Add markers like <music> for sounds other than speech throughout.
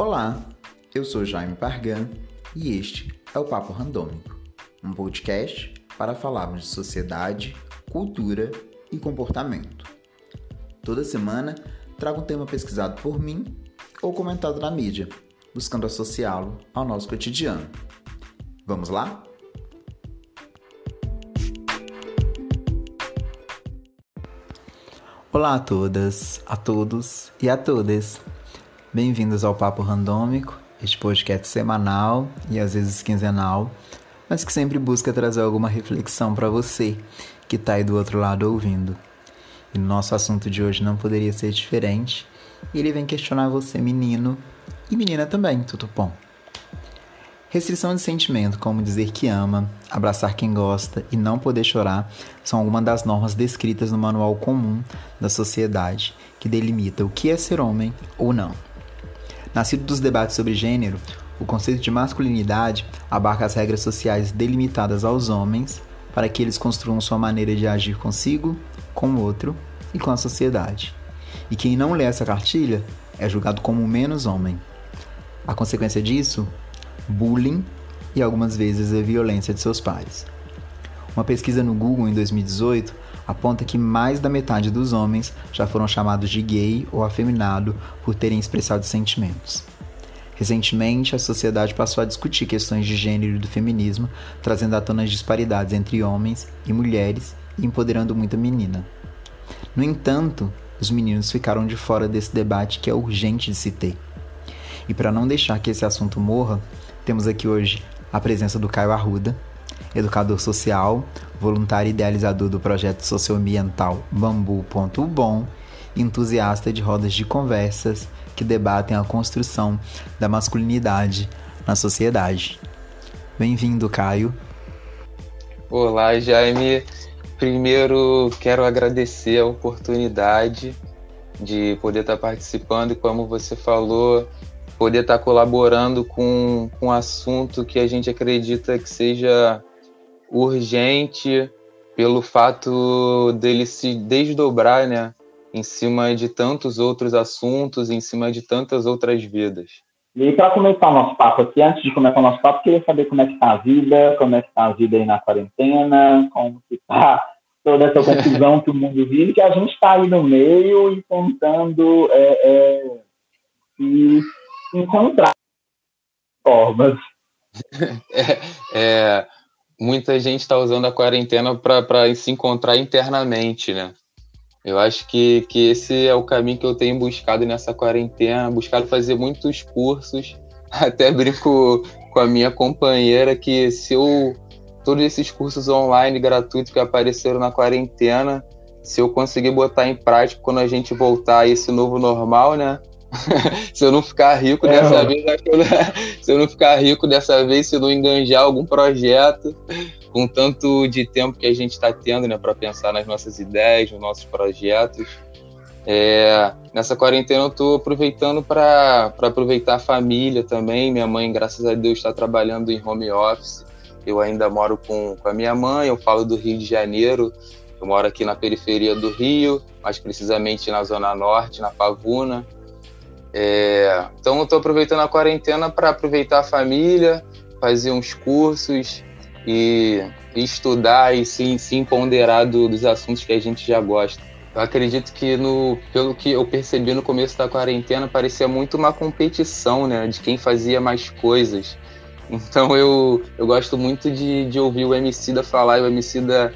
Olá, eu sou Jaime Pargan e este é o Papo Randômico, um podcast para falarmos de sociedade, cultura e comportamento. Toda semana trago um tema pesquisado por mim ou comentado na mídia, buscando associá-lo ao nosso cotidiano. Vamos lá? Olá a todas, a todos e a todas. Bem-vindos ao Papo Randômico, este podcast semanal e às vezes quinzenal, mas que sempre busca trazer alguma reflexão para você que está aí do outro lado ouvindo. E no nosso assunto de hoje não poderia ser diferente, ele vem questionar você, menino e menina também, tudo bom? Restrição de sentimento, como dizer que ama, abraçar quem gosta e não poder chorar, são algumas das normas descritas no manual comum da sociedade que delimita o que é ser homem ou não. Nascido dos debates sobre gênero, o conceito de masculinidade abarca as regras sociais delimitadas aos homens para que eles construam sua maneira de agir consigo, com o outro e com a sociedade. E quem não lê essa cartilha é julgado como menos homem. A consequência disso bullying e algumas vezes a violência de seus pares. Uma pesquisa no Google em 2018 aponta que mais da metade dos homens já foram chamados de gay ou afeminado por terem expressado sentimentos. Recentemente, a sociedade passou a discutir questões de gênero e do feminismo, trazendo à tona as disparidades entre homens e mulheres e empoderando muita menina. No entanto, os meninos ficaram de fora desse debate que é urgente de se ter. E para não deixar que esse assunto morra, temos aqui hoje a presença do Caio Arruda, educador social, voluntário idealizador do projeto socioambiental Bambu.bom, entusiasta de rodas de conversas que debatem a construção da masculinidade na sociedade. Bem-vindo, Caio. Olá, Jaime. Primeiro, quero agradecer a oportunidade de poder estar participando e, como você falou, poder estar colaborando com, com um assunto que a gente acredita que seja urgente pelo fato dele se desdobrar, né, em cima de tantos outros assuntos, em cima de tantas outras vidas. E para começar o nosso papo aqui, antes de começar o nosso papo, queria saber como é que está a vida, como é que está a vida aí na quarentena, como que está toda essa confusão que o mundo vive, que a gente está aí no meio e tentando é, é, se encontrar formas. <laughs> É, é, muita gente está usando a quarentena para se encontrar internamente, né? Eu acho que, que esse é o caminho que eu tenho buscado nessa quarentena, buscado fazer muitos cursos. <laughs> Até brinco com a minha companheira que se eu todos esses cursos online gratuitos que apareceram na quarentena, se eu conseguir botar em prática quando a gente voltar a esse novo normal, né? <laughs> se eu não ficar rico é, dessa vez, <laughs> se eu não ficar rico dessa vez, se eu não enganjar algum projeto, com tanto de tempo que a gente está tendo, né, para pensar nas nossas ideias, nos nossos projetos. É, nessa quarentena eu estou aproveitando para aproveitar a família também. Minha mãe, graças a Deus, está trabalhando em home office. Eu ainda moro com, com a minha mãe, eu falo do Rio de Janeiro. Eu moro aqui na periferia do Rio, mais precisamente na Zona Norte, na Pavuna. É, então eu estou aproveitando a quarentena para aproveitar a família, fazer uns cursos e, e estudar e se, se empoderar do, dos assuntos que a gente já gosta. Eu acredito que, no, pelo que eu percebi no começo da quarentena, parecia muito uma competição, né? De quem fazia mais coisas. Então eu, eu gosto muito de, de ouvir o MC da falar e o MC da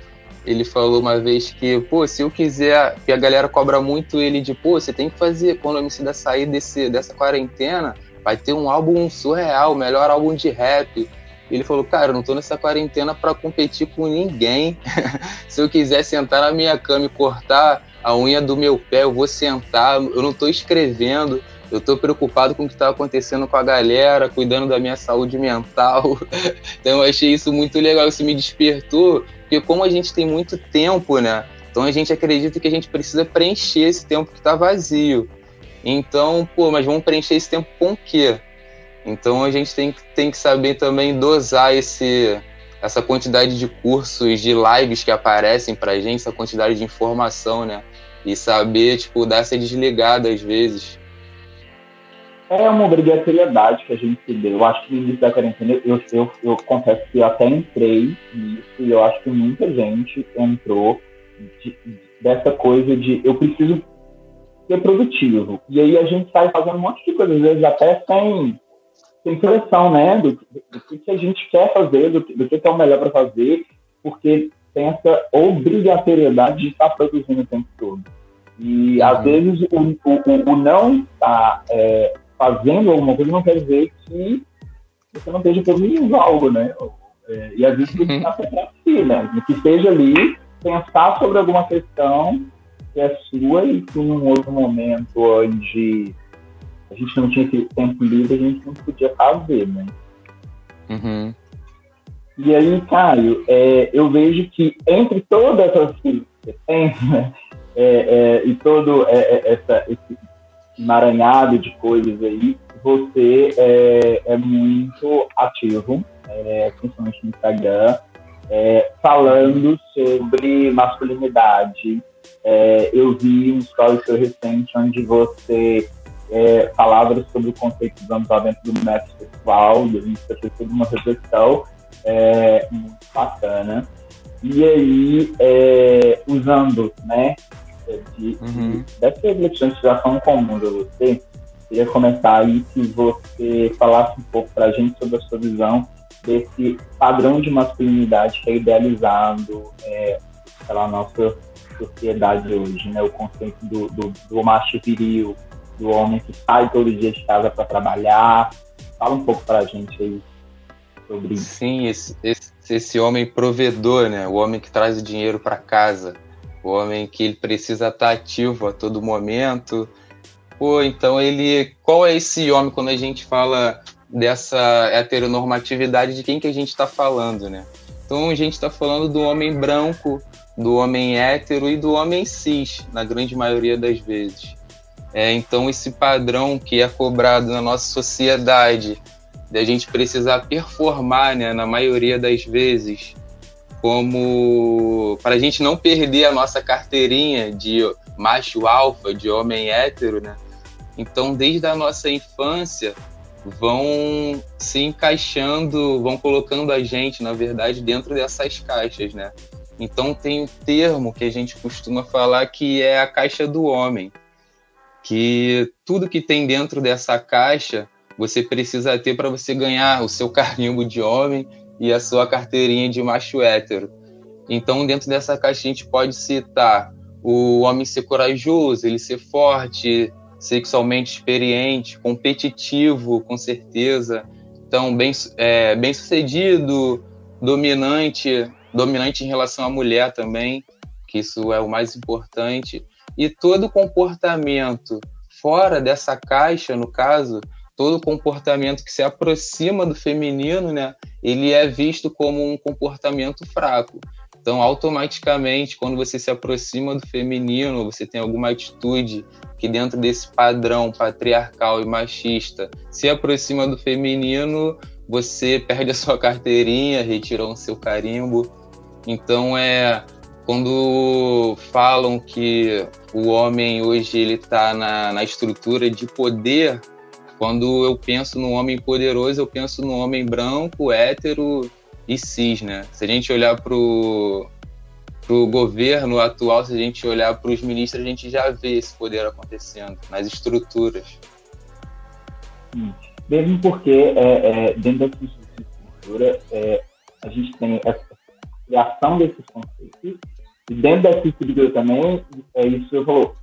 ele falou uma vez que, pô, se eu quiser, que a galera cobra muito ele de, pô, você tem que fazer, quando o MC da sair desse, dessa quarentena, vai ter um álbum surreal, melhor álbum de rap. Ele falou, cara, eu não tô nessa quarentena para competir com ninguém. <laughs> se eu quiser sentar na minha cama e cortar a unha do meu pé, eu vou sentar, eu não tô escrevendo, eu tô preocupado com o que tá acontecendo com a galera, cuidando da minha saúde mental. <laughs> então eu achei isso muito legal, isso me despertou porque como a gente tem muito tempo, né? Então a gente acredita que a gente precisa preencher esse tempo que está vazio. Então, pô, mas vamos preencher esse tempo com o quê? Então a gente tem, tem que saber também dosar esse, essa quantidade de cursos, de lives que aparecem pra gente, essa quantidade de informação, né? E saber, tipo, dar essa desligada às vezes. É uma obrigatoriedade que a gente se deu. Eu acho que no início da quarentena, eu, eu, eu confesso que eu até entrei nisso e eu acho que muita gente entrou de, dessa coisa de eu preciso ser produtivo. E aí a gente sai fazendo um monte de coisas, às vezes até sem, sem pressão, né? Do, do, do que a gente quer fazer, do, do que é o melhor para fazer, porque tem essa obrigatoriedade de estar produzindo o tempo todo. E uhum. às vezes o, o, o não estar é, fazendo alguma coisa não quer dizer que você não esteja produzindo algo, né? É, e às vezes você está para si, né? Que esteja ali, pensar sobre alguma questão que é sua e que num outro momento onde a gente não tinha esse tempo livre, a gente não podia fazer, né? Uhum. E aí, Caio, é, eu vejo que entre todas as coisas que você tem, né, é, é, e todo é, é, essa, esse emaranhado de coisas aí, você é, é muito ativo, é, principalmente no Instagram, é, falando sobre masculinidade. É, eu vi um story seu recente onde você é, falava sobre o conceito anos dentro do método sexual, e a gente fez toda uma reflexão é, muito bacana. E aí, usando né, de, uhum. dessas reflexões que já são comuns a você, queria começar aí se você falasse um pouco para a gente sobre a sua visão desse padrão de masculinidade que é idealizado é, pela nossa sociedade hoje, né? O conceito do, do, do macho viril, do homem que sai todo dia de casa para trabalhar. Fala um pouco para a gente aí sobre isso. Sim, esse, esse, esse homem provedor, né? O homem que traz o dinheiro para casa o homem que ele precisa estar ativo a todo momento. Pô, então ele. Qual é esse homem quando a gente fala dessa heteronormatividade de quem que a gente está falando, né? Então a gente está falando do homem branco, do homem hétero e do homem cis, na grande maioria das vezes. É, então esse padrão que é cobrado na nossa sociedade, de a gente precisar performar, né, na maioria das vezes, como para a gente não perder a nossa carteirinha de macho alfa, de homem hétero, né? Então, desde a nossa infância, vão se encaixando, vão colocando a gente, na verdade, dentro dessas caixas, né? Então, tem o termo que a gente costuma falar que é a caixa do homem, que tudo que tem dentro dessa caixa você precisa ter para você ganhar o seu <laughs> carimbo de homem e a sua carteirinha de macho hétero. Então, dentro dessa caixa, a gente pode citar o homem ser corajoso, ele ser forte, sexualmente experiente, competitivo, com certeza. Então, bem, é, bem sucedido, dominante, dominante em relação à mulher também, que isso é o mais importante. E todo comportamento fora dessa caixa, no caso, todo comportamento que se aproxima do feminino, né, ele é visto como um comportamento fraco. Então, automaticamente, quando você se aproxima do feminino, você tem alguma atitude que dentro desse padrão patriarcal e machista se aproxima do feminino, você perde a sua carteirinha, retirou o seu carimbo. Então, é quando falam que o homem hoje ele está na, na estrutura de poder quando eu penso no homem poderoso, eu penso no homem branco, hétero e cis, né? Se a gente olhar para o governo atual, se a gente olhar para os ministros, a gente já vê esse poder acontecendo nas estruturas. Mesmo porque é, é, dentro dessa estrutura é, a gente tem essa criação desses conceitos e dentro dessa estrutura também, é isso que eu falou,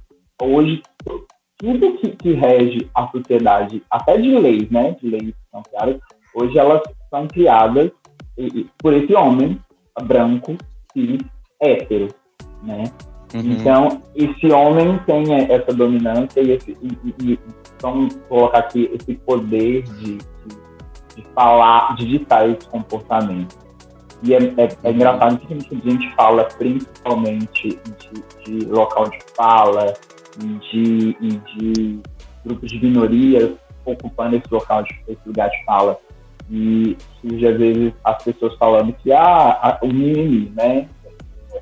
hoje tudo que, que, rege a sociedade, até de leis, né, de leis que são criadas, hoje elas são criadas por esse homem branco, cis, hétero, né? Uhum. Então, esse homem tem essa dominância e, esse, e, e, vamos colocar aqui esse poder de, de, de falar, de ditar esse comportamento. E é, é, é uhum. engraçado que a gente fala principalmente de, de local de fala, de, e de grupos de minorias ocupando esse local, de, esse lugar de fala. E surge, às vezes, as pessoas falando que ah, o mimimi, né?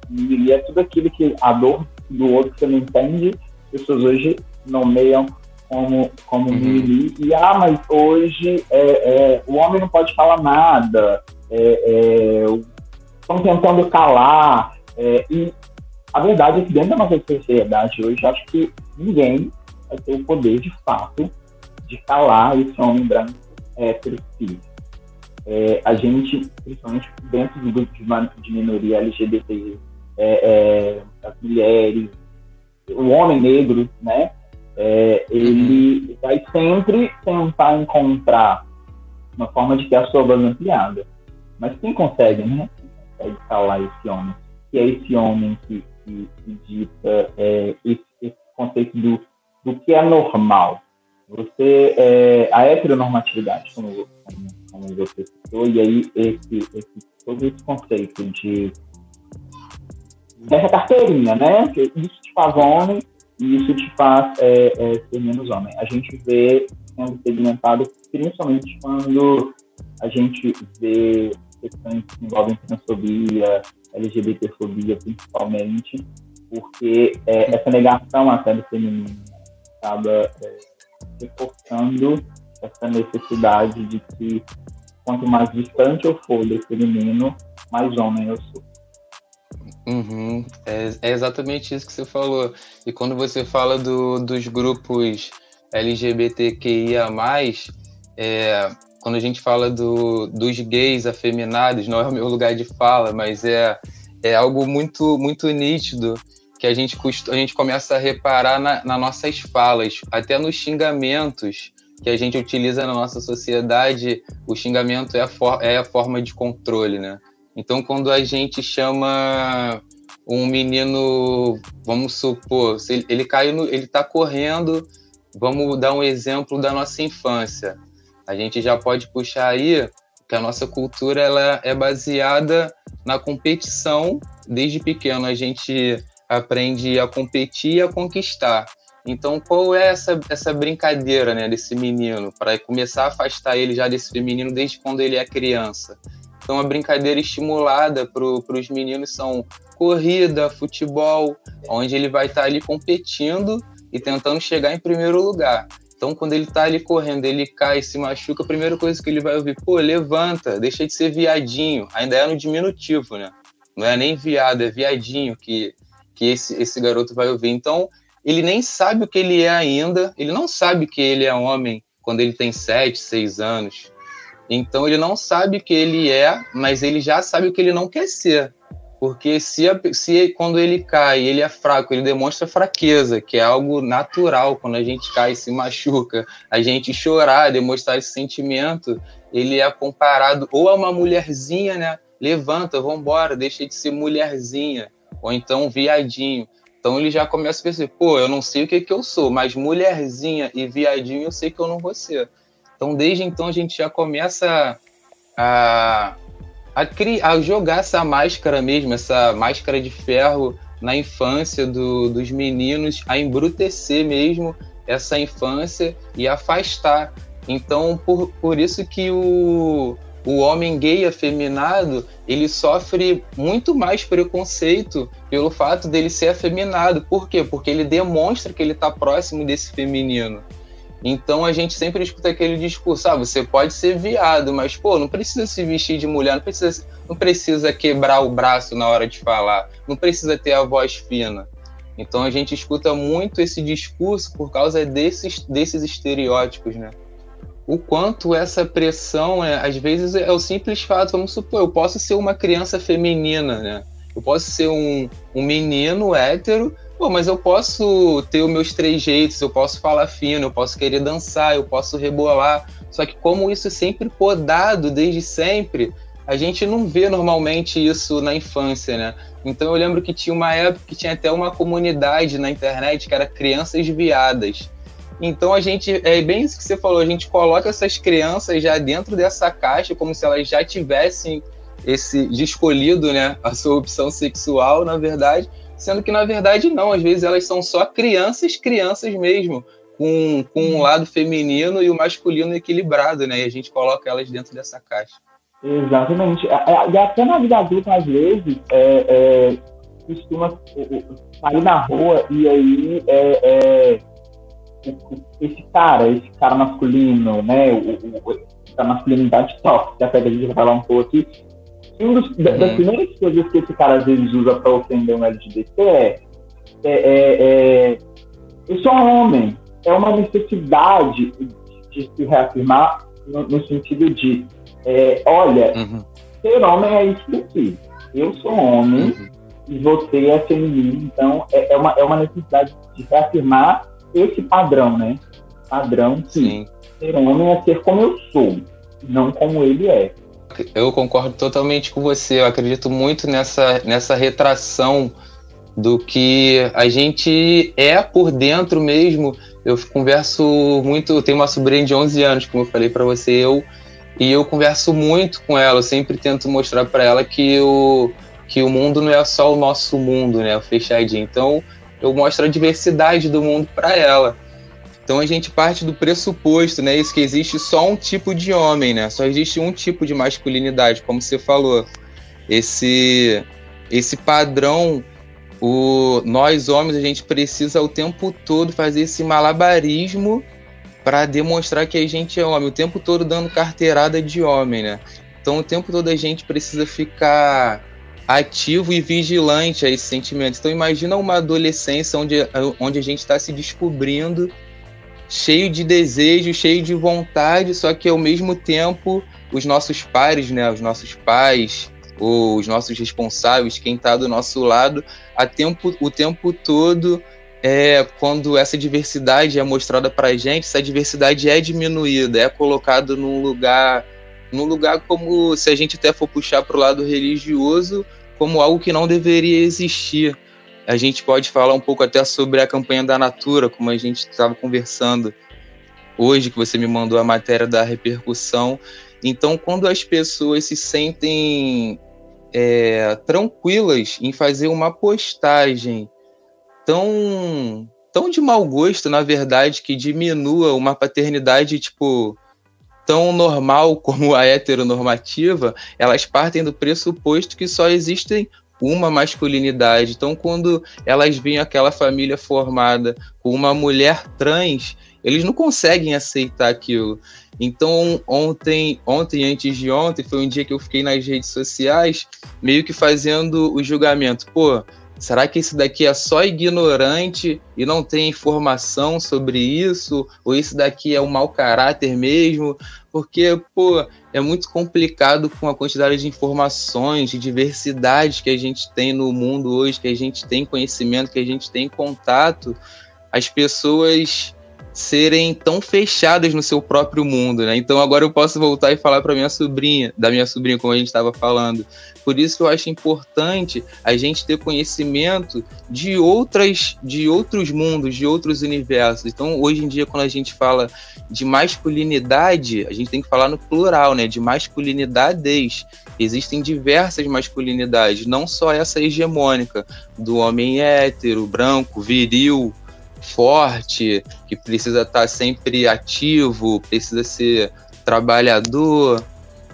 O mimimi é tudo aquilo que a dor do outro que você não entende, as pessoas hoje nomeiam como, como uhum. e ah, mas hoje é, é, o homem não pode falar nada, é, estão é, tentando calar, é, e a verdade é que dentro da nossa sociedade hoje, acho que ninguém vai ter o poder de fato de calar esse homem branco hétero cis. É, a gente, principalmente dentro do grupo de, de minoria LGBT, é, é, as mulheres, o homem negro, né? É, ele uhum. vai sempre tentar encontrar uma forma de ter a sua voz ampliada. Mas quem consegue, né? Consegue calar esse homem. Que é esse homem que, que, dita é, esse, esse, conceito do, do que é normal. Você, é, a heteronormatividade, como, como, como você citou, e aí esse, esse, todo esse conceito de dessa carteirinha, né? Que isso te faz homem e isso te faz é, é, ser menos homem. A gente vê sendo segmentado principalmente quando a gente vê questões que envolvem transfobia, LGBTfobia principalmente, porque é, essa negação à do feminino acaba é, reforçando essa necessidade de que quanto mais distante eu for desse feminino, mais homem eu sou. Uhum. É, é, exatamente isso que você falou. E quando você fala do, dos grupos LGBTQIA, é, quando a gente fala do, dos gays afeminados, não é o meu lugar de fala, mas é, é algo muito, muito nítido que a gente, a gente começa a reparar na, nas nossas falas, até nos xingamentos que a gente utiliza na nossa sociedade, o xingamento é a, for, é a forma de controle, né? Então, quando a gente chama um menino, vamos supor, ele, ele caiu, no, ele está correndo, vamos dar um exemplo da nossa infância. A gente já pode puxar aí que a nossa cultura ela é baseada na competição. Desde pequeno a gente aprende a competir e a conquistar. Então, qual é essa, essa brincadeira né, desse menino para começar a afastar ele já desse feminino desde quando ele é criança? Então, a brincadeira estimulada para os meninos são corrida, futebol, onde ele vai estar tá ali competindo e tentando chegar em primeiro lugar. Então, quando ele está ali correndo, ele cai, se machuca, a primeira coisa que ele vai ouvir, pô, levanta, deixa de ser viadinho. Ainda é no diminutivo, né? Não é nem viado, é viadinho que, que esse, esse garoto vai ouvir. Então, ele nem sabe o que ele é ainda, ele não sabe que ele é homem quando ele tem 7, 6 anos. Então ele não sabe o que ele é, mas ele já sabe o que ele não quer ser. Porque se, se quando ele cai, ele é fraco, ele demonstra fraqueza, que é algo natural quando a gente cai e se machuca, a gente chorar, demonstrar esse sentimento, ele é comparado ou a uma mulherzinha, né? Levanta, vambora, deixa de ser mulherzinha, ou então viadinho. Então ele já começa a pensar, pô, eu não sei o que, que eu sou, mas mulherzinha e viadinho eu sei que eu não vou ser. Então, desde então, a gente já começa a, a, criar, a jogar essa máscara mesmo, essa máscara de ferro na infância do, dos meninos, a embrutecer mesmo essa infância e afastar. Então, por, por isso que o, o homem gay afeminado ele sofre muito mais preconceito pelo fato dele ser afeminado. Por quê? Porque ele demonstra que ele está próximo desse feminino. Então a gente sempre escuta aquele discurso: ah, você pode ser viado, mas pô, não precisa se vestir de mulher, não precisa, não precisa quebrar o braço na hora de falar, não precisa ter a voz fina. Então a gente escuta muito esse discurso por causa desses, desses estereótipos, né? O quanto essa pressão, é, às vezes, é o simples fato, vamos supor, eu posso ser uma criança feminina, né? Eu posso ser um, um menino hétero, Pô, mas eu posso ter os meus três jeitos, eu posso falar fino, eu posso querer dançar, eu posso rebolar. Só que como isso é sempre podado desde sempre, a gente não vê normalmente isso na infância, né? Então eu lembro que tinha uma época que tinha até uma comunidade na internet que era crianças viadas. Então a gente, é bem isso que você falou, a gente coloca essas crianças já dentro dessa caixa como se elas já tivessem esse escolhido, né, a sua opção sexual, na verdade, sendo que na verdade não, às vezes elas são só crianças, crianças mesmo, com, com um lado feminino e o masculino equilibrado, né? E a gente coloca elas dentro dessa caixa. Exatamente. E até na vida adulta, às vezes, é, é, costuma sair na rua e aí é, é esse cara, esse cara masculino, né? O, o, a masculinidade tóxica, até a gente vai falar um pouco aqui. E uma uhum. das primeiras coisas que esse cara às vezes usa para ofender um LGBT é, é, é, é eu sou homem. É uma necessidade de se reafirmar no, no sentido de, é, olha, uhum. ser homem é isso daqui. Eu sou homem uhum. e você é feminino. Então, é, é, uma, é uma necessidade de reafirmar esse padrão, né? Padrão que Sim. ser homem é ser como eu sou, não como ele é. Eu concordo totalmente com você. Eu acredito muito nessa, nessa retração do que a gente é por dentro mesmo. Eu converso muito, eu tenho uma sobrinha de 11 anos, como eu falei para você, eu e eu converso muito com ela, eu sempre tento mostrar para ela que o que o mundo não é só o nosso mundo, né, o fechadinho. Então, eu mostro a diversidade do mundo para ela. Então a gente parte do pressuposto, né, isso que existe só um tipo de homem, né? Só existe um tipo de masculinidade, como você falou. Esse esse padrão o nós homens a gente precisa o tempo todo fazer esse malabarismo para demonstrar que a gente é homem, o tempo todo dando carteirada de homem, né? Então o tempo todo a gente precisa ficar ativo e vigilante a esse sentimento. Então imagina uma adolescência onde, onde a gente está se descobrindo, cheio de desejo, cheio de vontade, só que ao mesmo tempo os nossos pares, né, os nossos pais, os nossos responsáveis, quem está do nosso lado, a tempo, o tempo todo, é, quando essa diversidade é mostrada para a gente, essa diversidade é diminuída, é colocada num lugar, num lugar como se a gente até for puxar para o lado religioso, como algo que não deveria existir. A gente pode falar um pouco até sobre a campanha da Natura, como a gente estava conversando hoje, que você me mandou a matéria da repercussão. Então, quando as pessoas se sentem é, tranquilas em fazer uma postagem tão, tão de mau gosto, na verdade, que diminua uma paternidade, tipo, tão normal como a heteronormativa, elas partem do pressuposto que só existem uma masculinidade. Então, quando elas veem aquela família formada com uma mulher trans, eles não conseguem aceitar aquilo. Então, ontem, ontem, antes de ontem, foi um dia que eu fiquei nas redes sociais, meio que fazendo o julgamento. Pô, Será que esse daqui é só ignorante e não tem informação sobre isso? Ou esse daqui é um mau caráter mesmo? Porque, pô, é muito complicado com a quantidade de informações, de diversidade que a gente tem no mundo hoje, que a gente tem conhecimento, que a gente tem contato. As pessoas serem tão fechadas no seu próprio mundo, né? Então agora eu posso voltar e falar para minha sobrinha, da minha sobrinha, como a gente estava falando. Por isso que eu acho importante a gente ter conhecimento de outras, de outros mundos, de outros universos. Então hoje em dia quando a gente fala de masculinidade, a gente tem que falar no plural, né? De masculinidades. Existem diversas masculinidades, não só essa hegemônica do homem hétero, branco, viril, forte, que precisa estar sempre ativo, precisa ser trabalhador.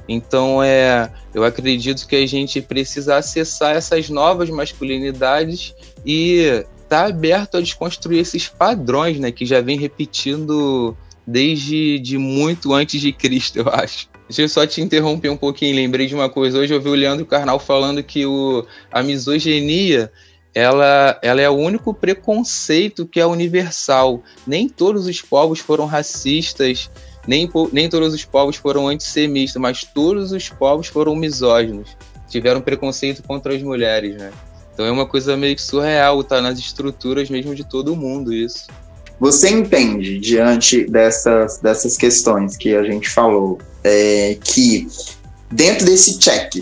Então é, eu acredito que a gente precisa acessar essas novas masculinidades e estar tá aberto a desconstruir esses padrões, né, que já vem repetindo desde de muito antes de Cristo, eu acho. Deixa eu só te interromper um pouquinho, lembrei de uma coisa. Hoje eu vi o Leandro Carnal falando que o, a misoginia ela, ela é o único preconceito que é universal. Nem todos os povos foram racistas, nem, nem todos os povos foram antissemistas, mas todos os povos foram misóginos. Tiveram preconceito contra as mulheres, né? Então é uma coisa meio que surreal, tá nas estruturas mesmo de todo mundo isso. Você entende, diante dessas, dessas questões que a gente falou, é, que dentro desse check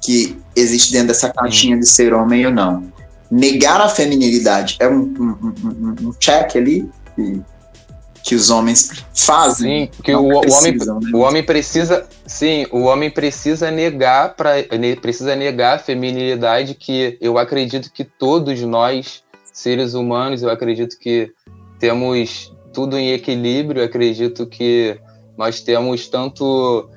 que existe dentro dessa caixinha de ser homem ou não, negar a feminilidade é um, um, um, um check ali que, que, os homens fazem. Sim, que o, o, homem, né? o homem precisa, sim, o homem precisa negar para precisa negar a feminilidade que eu acredito que todos nós seres humanos, eu acredito que temos tudo em equilíbrio, eu acredito que nós temos tanto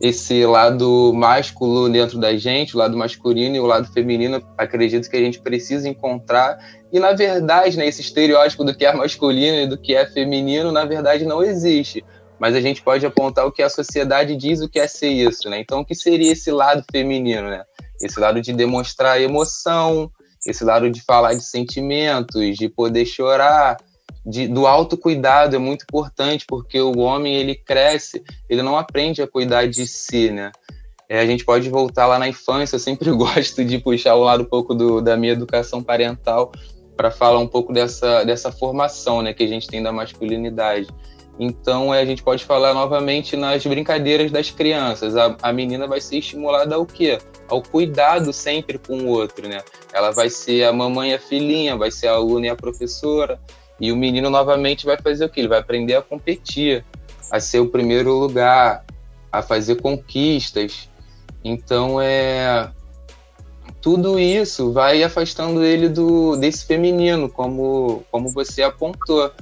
esse lado másculo dentro da gente, o lado masculino e o lado feminino, acredito que a gente precisa encontrar. E na verdade, né, esse estereótipo do que é masculino e do que é feminino, na verdade não existe. Mas a gente pode apontar o que a sociedade diz o que é ser isso, né? Então, o que seria esse lado feminino, né? Esse lado de demonstrar emoção, esse lado de falar de sentimentos, de poder chorar, de, do autocuidado é muito importante, porque o homem ele cresce, ele não aprende a cuidar de si, né? É, a gente pode voltar lá na infância, eu sempre <laughs> gosto de puxar o lado um pouco do, da minha educação parental para falar um pouco dessa, dessa formação né, que a gente tem da masculinidade. Então, é, a gente pode falar novamente nas brincadeiras das crianças. A, a menina vai ser estimulada ao quê? Ao cuidado sempre com o outro, né? Ela vai ser a mamãe e a filhinha, vai ser a aluna e a professora. E o menino novamente vai fazer o quê? Ele vai aprender a competir, a ser o primeiro lugar, a fazer conquistas. Então é tudo isso vai afastando ele do desse feminino, como como você apontou.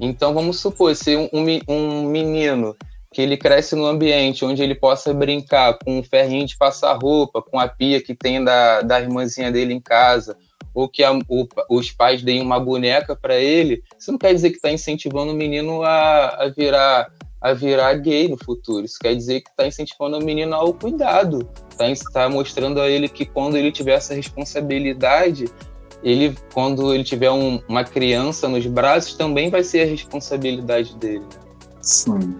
Então vamos supor se um, um menino que ele cresce num ambiente onde ele possa brincar com um ferrinho de passar roupa, com a pia que tem da, da irmãzinha dele em casa, ou que a, o, os pais deem uma boneca para ele, isso não quer dizer que está incentivando o menino a, a, virar a virar gay no futuro. Isso quer dizer que está incentivando o menino ao cuidado, está tá mostrando a ele que quando ele tiver essa responsabilidade, ele quando ele tiver um, uma criança nos braços também vai ser a responsabilidade dele. Sim.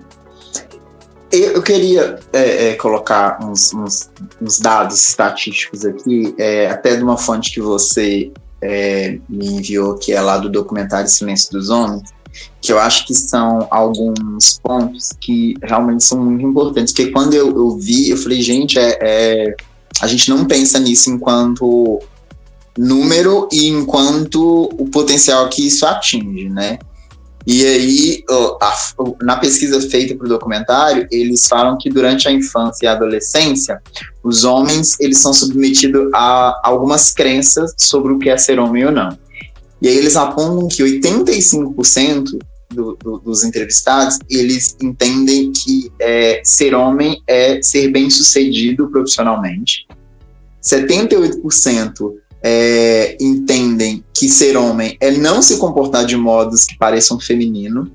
Eu queria é, é, colocar uns, uns, uns, dados estatísticos aqui, é, até de uma fonte que você é, me enviou, que é lá do documentário Silêncio dos Homens, que eu acho que são alguns pontos que realmente são muito importantes. Porque quando eu, eu vi, eu falei, gente, é, é, a gente não pensa nisso enquanto número e enquanto o potencial que isso atinge, né? E aí, na pesquisa feita para o documentário, eles falam que durante a infância e a adolescência, os homens eles são submetidos a algumas crenças sobre o que é ser homem ou não. E aí eles apontam que 85% do, do, dos entrevistados, eles entendem que é, ser homem é ser bem sucedido profissionalmente. 78% é, entendem que ser homem é não se comportar de modos que pareçam feminino.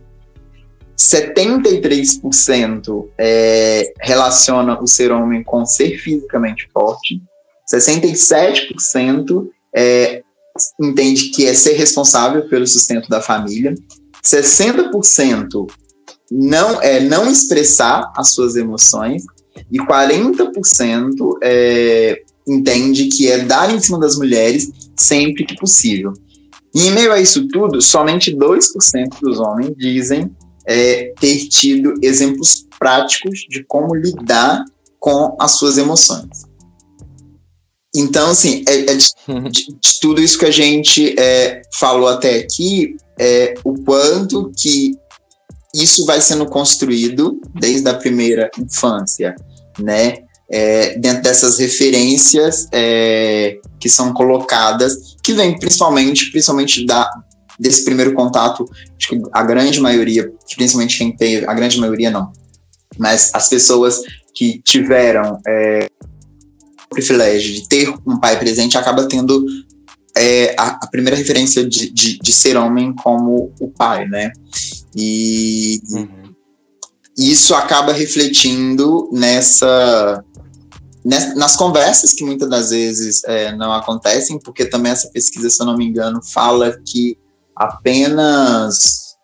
73% é, relaciona o ser homem com ser fisicamente forte. 67% é, entende que é ser responsável pelo sustento da família. 60% não é não expressar as suas emoções e 40% é, entende que é dar em cima das mulheres sempre que possível. E em meio a isso tudo, somente 2% dos homens dizem é, ter tido exemplos práticos de como lidar com as suas emoções. Então, assim, é, é de, de, de, tudo isso que a gente é, falou até aqui, é, o quanto que isso vai sendo construído desde a primeira infância, né? É, dentro dessas referências é, que são colocadas, que vem principalmente, principalmente da, desse primeiro contato, acho que a grande maioria, principalmente quem teve, a grande maioria não, mas as pessoas que tiveram é, o privilégio de ter um pai presente acaba tendo é, a, a, primeira referência de, de, de, ser homem como o pai, né? E uhum. Isso acaba refletindo nessa nas conversas que muitas das vezes é, não acontecem, porque também essa pesquisa, se eu não me engano, fala que apenas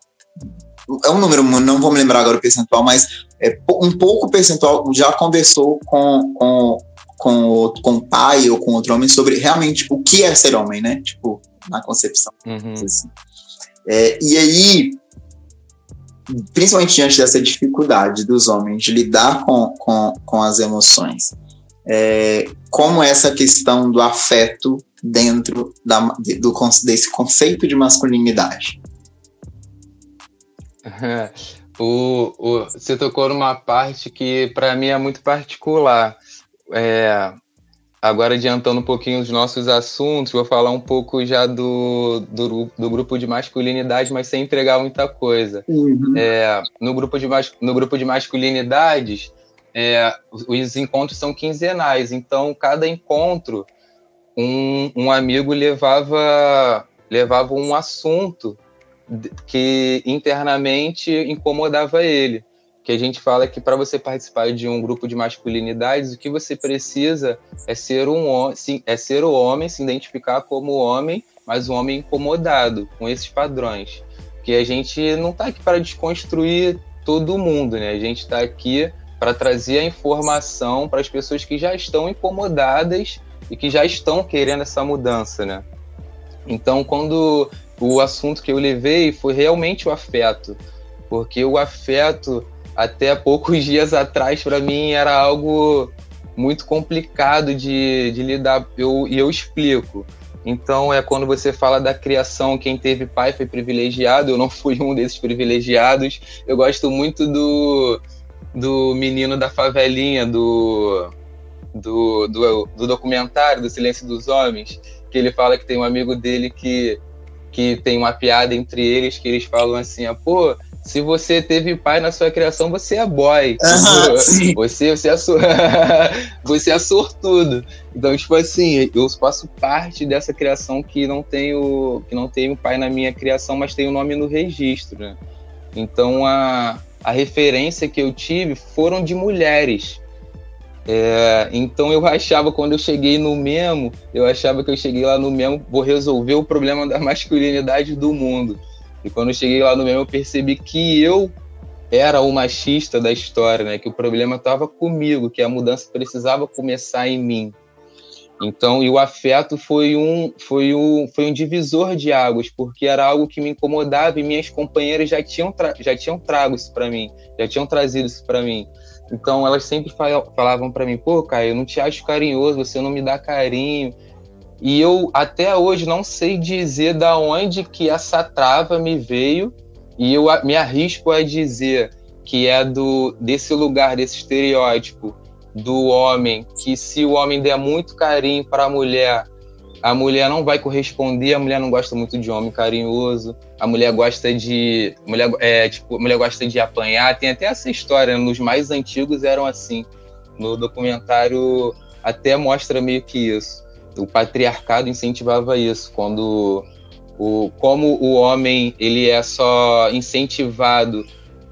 é um número, não vou me lembrar agora o percentual, mas é, um pouco percentual já conversou com, com, com, o, com o pai ou com outro homem sobre realmente o que é ser homem, né? Tipo, na concepção. Uhum. Assim. É, e aí, principalmente diante dessa dificuldade dos homens de lidar com, com, com as emoções, é, como essa questão do afeto dentro da, do, desse conceito de masculinidade. <laughs> o, o, você tocou numa parte que para mim é muito particular. É, agora adiantando um pouquinho os nossos assuntos, vou falar um pouco já do, do, do grupo de masculinidade, mas sem entregar muita coisa. Uhum. É, no, grupo de, no grupo de masculinidades, é, os encontros são quinzenais, então cada encontro um, um amigo levava levava um assunto que internamente incomodava ele. Que a gente fala que para você participar de um grupo de masculinidades, o que você precisa é ser um é ser o homem, se identificar como homem, mas um homem incomodado com esses padrões. Que a gente não está aqui para desconstruir todo mundo, né? A gente está aqui para trazer a informação para as pessoas que já estão incomodadas e que já estão querendo essa mudança, né? Então, quando o assunto que eu levei foi realmente o afeto, porque o afeto até poucos <laughs> dias atrás para mim era algo muito complicado de, de lidar e eu explico. Então é quando você fala da criação, quem teve pai foi privilegiado, eu não <laughs> fui um desses privilegiados. Eu gosto muito do, do menino da favelinha, do, do, do, do documentário do Silêncio dos Homens, que ele fala que tem um amigo dele que que tem uma piada entre eles que eles falam assim, ah, pô, se você teve pai na sua criação, você é boy. você, você, é <laughs> você é sortudo. Então, tipo assim, eu faço parte dessa criação que não tenho, que não tenho pai na minha criação, mas tem o nome no registro, né? Então, a, a referência que eu tive foram de mulheres. É, então eu achava, quando eu cheguei no Memo, eu achava que eu cheguei lá no Memo, vou resolver o problema da masculinidade do mundo. E quando eu cheguei lá no Memo, eu percebi que eu era o machista da história, né? Que o problema estava comigo, que a mudança precisava começar em mim. Então, e o afeto foi um, foi um, foi um divisor de águas, porque era algo que me incomodava e minhas companheiras já tinham, já tinham trago isso para mim, já tinham trazido isso para mim. Então elas sempre falavam para mim, pô, Caio, eu não te acho carinhoso, você não me dá carinho. E eu até hoje não sei dizer da onde que essa trava me veio, e eu me arrisco a dizer que é do desse lugar, desse estereótipo do homem, que se o homem der muito carinho para a mulher, a mulher não vai corresponder, a mulher não gosta muito de homem carinhoso, a mulher gosta de. Mulher, é, tipo, mulher gosta de apanhar. Tem até essa história, nos mais antigos eram assim. No documentário até mostra meio que isso. O patriarcado incentivava isso, quando o, como o homem ele é só incentivado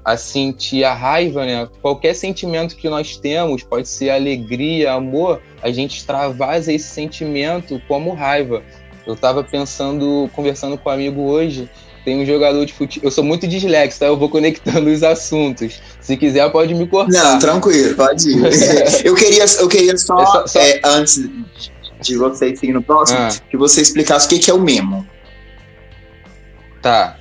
a sentir a raiva, né? Qualquer sentimento que nós temos, pode ser alegria, amor, a gente extravasa esse sentimento como raiva. Eu estava pensando, conversando com um amigo hoje, tem um jogador de futebol. Eu sou muito dislexo, tá? Eu vou conectando os assuntos. Se quiser, pode me cortar. Não, tranquilo, pode ir. <laughs> eu, queria, eu queria só, é só, só... É, antes de você seguir no próximo, ah. que você explicasse o que, que é o memo. Tá.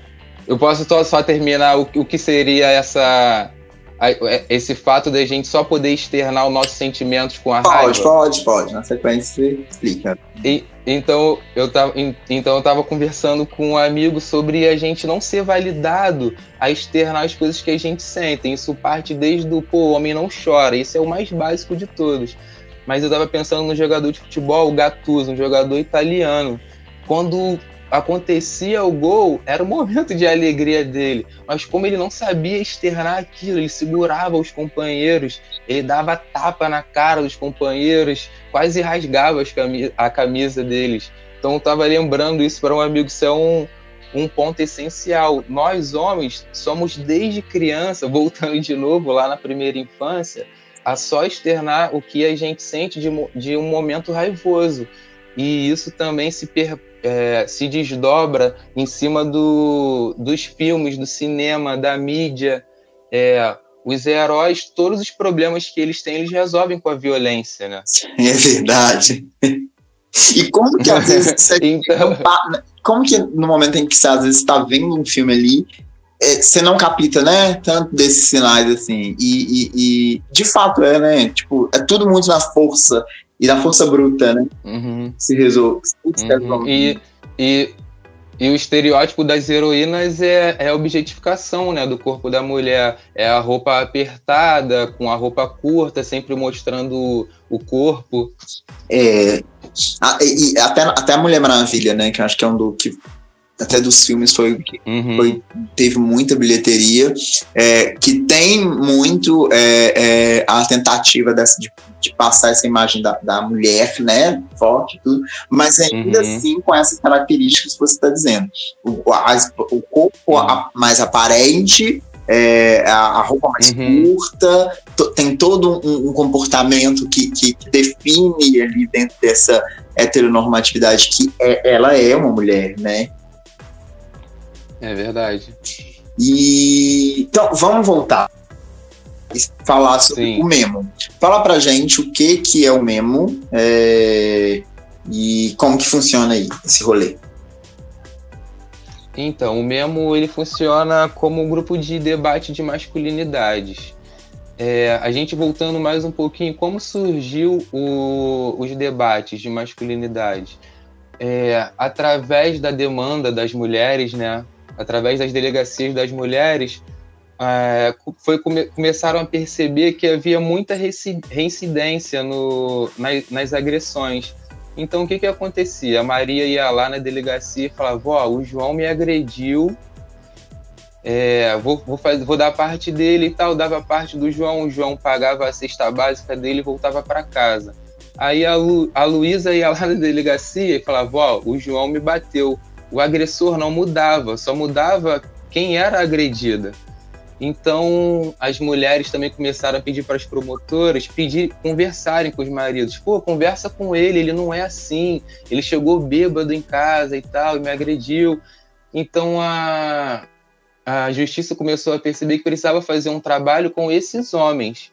Eu posso só, só terminar o, o que seria essa é, esse fato da gente só poder externar os nossos sentimentos com a pode, raiva? Pode, pode, pode. Na sequência você explica. E, então, eu tava, então eu tava conversando com um amigo sobre a gente não ser validado a externar as coisas que a gente sente. Isso parte desde o, pô, o homem não chora. Isso é o mais básico de todos. Mas eu tava pensando no jogador de futebol, o Gattuso, um jogador italiano. Quando acontecia o gol, era o momento de alegria dele. Mas como ele não sabia externar aquilo, ele segurava os companheiros, ele dava tapa na cara dos companheiros, quase rasgava a camisa deles. Então eu estava lembrando isso para um amigo, isso é um, um ponto essencial. Nós homens somos desde criança, <laughs> voltando de novo lá na primeira infância, a só externar o que a gente sente de, de um momento raivoso. E isso também se per, é, se desdobra em cima do, dos filmes, do cinema, da mídia. É, os heróis, todos os problemas que eles têm, eles resolvem com a violência, né? <laughs> É verdade. E como que às vezes você <laughs> então... <laughs> como que no momento em que você às vezes está vendo um filme ali, você não capta, né? Tanto desses sinais assim. E, e, e, de fato é, né? Tipo, é tudo muito na força e na força bruta, né? Uhum. Se resolve. Uhum. E, e, e o estereótipo das heroínas é, é a objetificação né, do corpo da mulher. É a roupa apertada, com a roupa curta, sempre mostrando o corpo. É, a, e até, até a Mulher Maravilha, né? Que eu acho que é um do que até dos filmes foi, uhum. foi teve muita bilheteria, é, que tem muito é, é, a tentativa dessa, de, de, passar essa imagem da, da mulher, né, forte tudo, mas ainda uhum. assim com essas características que você está dizendo. O, a, o corpo uhum. mais aparente, é, a, a, roupa mais uhum. curta, tem todo um, um comportamento que, que, que, define ali dentro dessa heteronormatividade que é, ela é uma mulher, né? É verdade. E então vamos voltar e falar sobre Sim. o memo. Fala pra gente o que que é o memo é, e como que funciona aí esse rolê. Então, o Memo ele funciona como um grupo de debate de masculinidades. É, a gente voltando mais um pouquinho, como surgiu o, os debates de masculinidade? É, através da demanda das mulheres, né? Através das delegacias das mulheres, é, foi, come, começaram a perceber que havia muita reincidência no, nas, nas agressões. Então, o que, que acontecia? A Maria ia lá na delegacia e falava: Ó, o João me agrediu, é, vou, vou, fazer, vou dar parte dele e tal. Dava parte do João, o João pagava a cesta básica dele e voltava para casa. Aí a, Lu, a Luísa ia lá na delegacia e falava: Ó, o João me bateu. O agressor não mudava, só mudava quem era agredida. Então, as mulheres também começaram a pedir para as promotoras pedir, conversarem com os maridos. Pô, conversa com ele, ele não é assim. Ele chegou bêbado em casa e tal, e me agrediu. Então, a, a justiça começou a perceber que precisava fazer um trabalho com esses homens.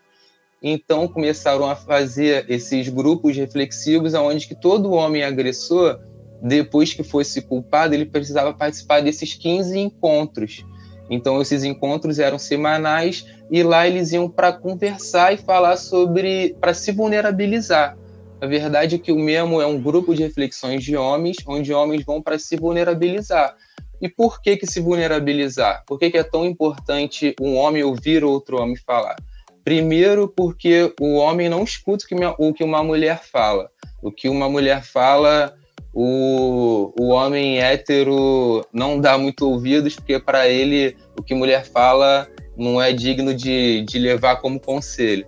Então, começaram a fazer esses grupos reflexivos, onde que todo homem agressor, depois que fosse culpado, ele precisava participar desses 15 encontros então esses encontros eram semanais e lá eles iam para conversar e falar sobre para se vulnerabilizar. A verdade é que o Memo é um grupo de reflexões de homens, onde homens vão para se vulnerabilizar. E por que que se vulnerabilizar? Por que, que é tão importante um homem ouvir outro homem falar? Primeiro, porque o homem não escuta o que uma mulher fala. O que uma mulher fala o, o homem hétero não dá muito ouvidos, porque para ele o que mulher fala não é digno de, de levar como conselho.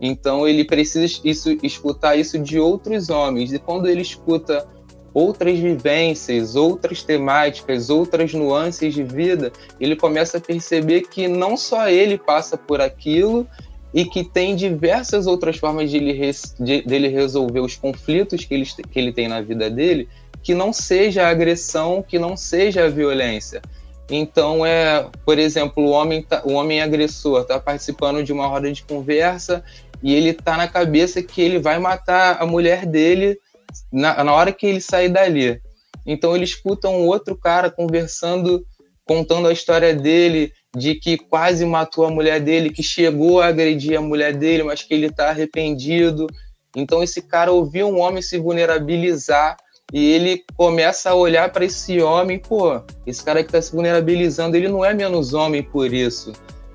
Então ele precisa isso, escutar isso de outros homens. E quando ele escuta outras vivências, outras temáticas, outras nuances de vida, ele começa a perceber que não só ele passa por aquilo e que tem diversas outras formas de ele, res, de, dele resolver os conflitos que ele, que ele tem na vida dele, que não seja a agressão, que não seja a violência. Então, é, por exemplo, o homem, tá, o homem agressor está participando de uma roda de conversa e ele está na cabeça que ele vai matar a mulher dele na, na hora que ele sair dali. Então, ele escuta um outro cara conversando, contando a história dele, de que quase matou a mulher dele, que chegou a agredir a mulher dele, mas que ele está arrependido. Então esse cara ouviu um homem se vulnerabilizar e ele começa a olhar para esse homem, pô, esse cara que está se vulnerabilizando, ele não é menos homem por isso.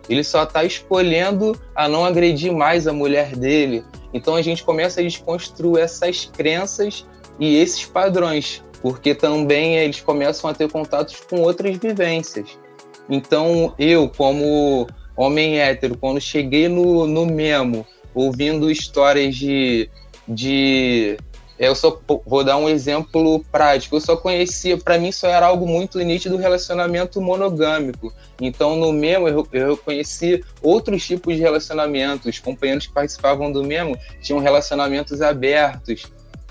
Ele só está escolhendo a não agredir mais a mulher dele. Então a gente começa a desconstruir essas crenças e esses padrões, porque também eles começam a ter contatos com outras vivências. Então, eu, como homem hétero, quando cheguei no, no Memo, ouvindo histórias de. de eu só vou dar um exemplo prático. Eu só conhecia, para mim, só era algo muito nítido do relacionamento monogâmico. Então, no Memo, eu, eu conheci outros tipos de relacionamentos. Companheiros que participavam do Memo tinham relacionamentos abertos.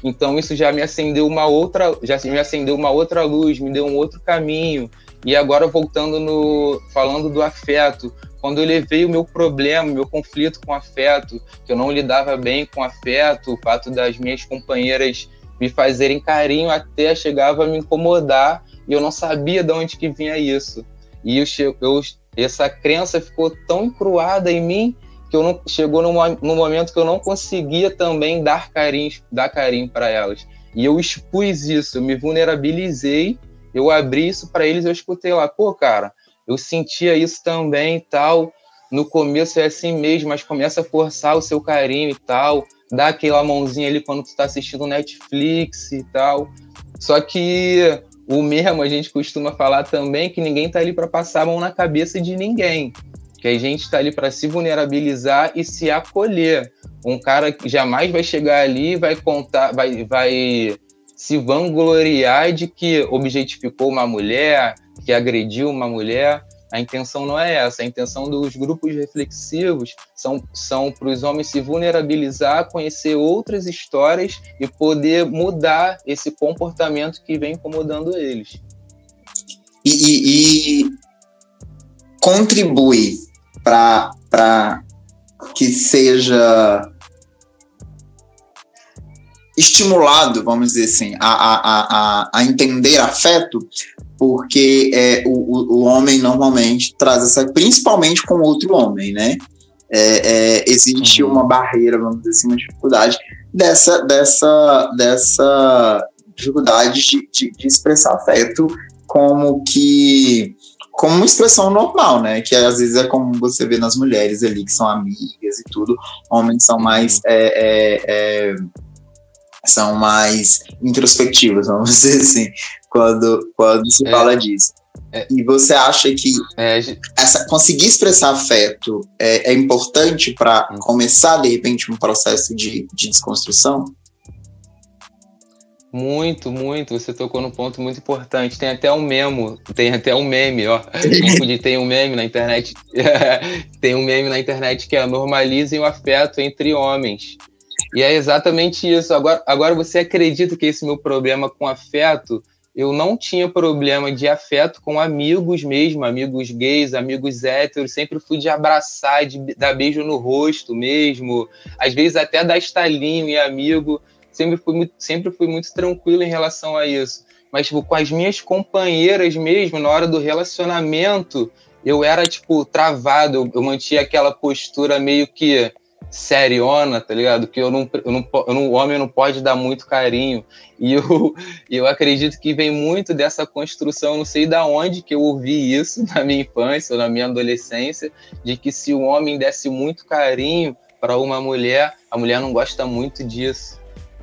Então, isso já me acendeu uma outra, já me acendeu uma outra luz, me deu um outro caminho. E agora voltando no falando do afeto, quando eu levei o meu problema, meu conflito com afeto, que eu não lidava bem com afeto, o fato das minhas companheiras me fazerem carinho até chegava a me incomodar e eu não sabia de onde que vinha isso. E eu, eu, essa crença ficou tão encruada em mim que eu não, chegou num momento que eu não conseguia também dar carinho, dar carinho para elas. E eu expus isso, eu me vulnerabilizei eu abri isso para eles, eu escutei lá, pô, cara, eu sentia isso também e tal. No começo é assim mesmo, mas começa a forçar o seu carinho e tal, dá aquela mãozinha ali quando tu tá assistindo Netflix e tal. Só que o mesmo a gente costuma falar também que ninguém está ali para passar a mão na cabeça de ninguém. Que a gente está ali para se vulnerabilizar e se acolher. Um cara que jamais vai chegar ali e vai contar, vai, vai se vangloriar de que objetificou uma mulher, que agrediu uma mulher. A intenção não é essa. A intenção dos grupos reflexivos são, são para os homens se vulnerabilizar, conhecer outras histórias e poder mudar esse comportamento que vem incomodando eles. E, e, e contribui para que seja estimulado, vamos dizer assim, a, a, a, a entender afeto, porque é, o, o homem normalmente traz essa, principalmente com outro homem, né? É, é, existe uhum. uma barreira, vamos dizer assim, uma dificuldade dessa, dessa, dessa dificuldade de, de, de expressar afeto como que como uma expressão normal, né? Que às vezes é como você vê nas mulheres ali que são amigas e tudo, homens são mais é, é, é são mais introspectivas, vamos <laughs> dizer assim, quando, quando se é. fala disso. É. E você acha que é. essa, conseguir expressar afeto é, é importante para hum. começar, de repente, um processo de, de desconstrução? Muito, muito. Você tocou num ponto muito importante. Tem até um memo, tem até um meme, ó. tem um meme na internet. <laughs> tem um meme na internet que é normalizem o afeto entre homens. E é exatamente isso. Agora, agora você acredita que esse meu problema com afeto, eu não tinha problema de afeto com amigos mesmo, amigos gays, amigos héteros, sempre fui de abraçar, de dar beijo no rosto mesmo, às vezes até dar estalinho e amigo, sempre fui muito, sempre fui muito tranquilo em relação a isso. Mas tipo, com as minhas companheiras mesmo, na hora do relacionamento, eu era tipo travado, eu, mantinha aquela postura meio que seriona, tá ligado? Que eu não, eu não, eu não, o homem não pode dar muito carinho. E eu, <laughs> eu acredito que vem muito dessa construção, não sei da onde que eu ouvi isso <laughs> na minha infância ou na minha adolescência, de que se o homem desse muito carinho para uma mulher, a mulher não gosta muito disso.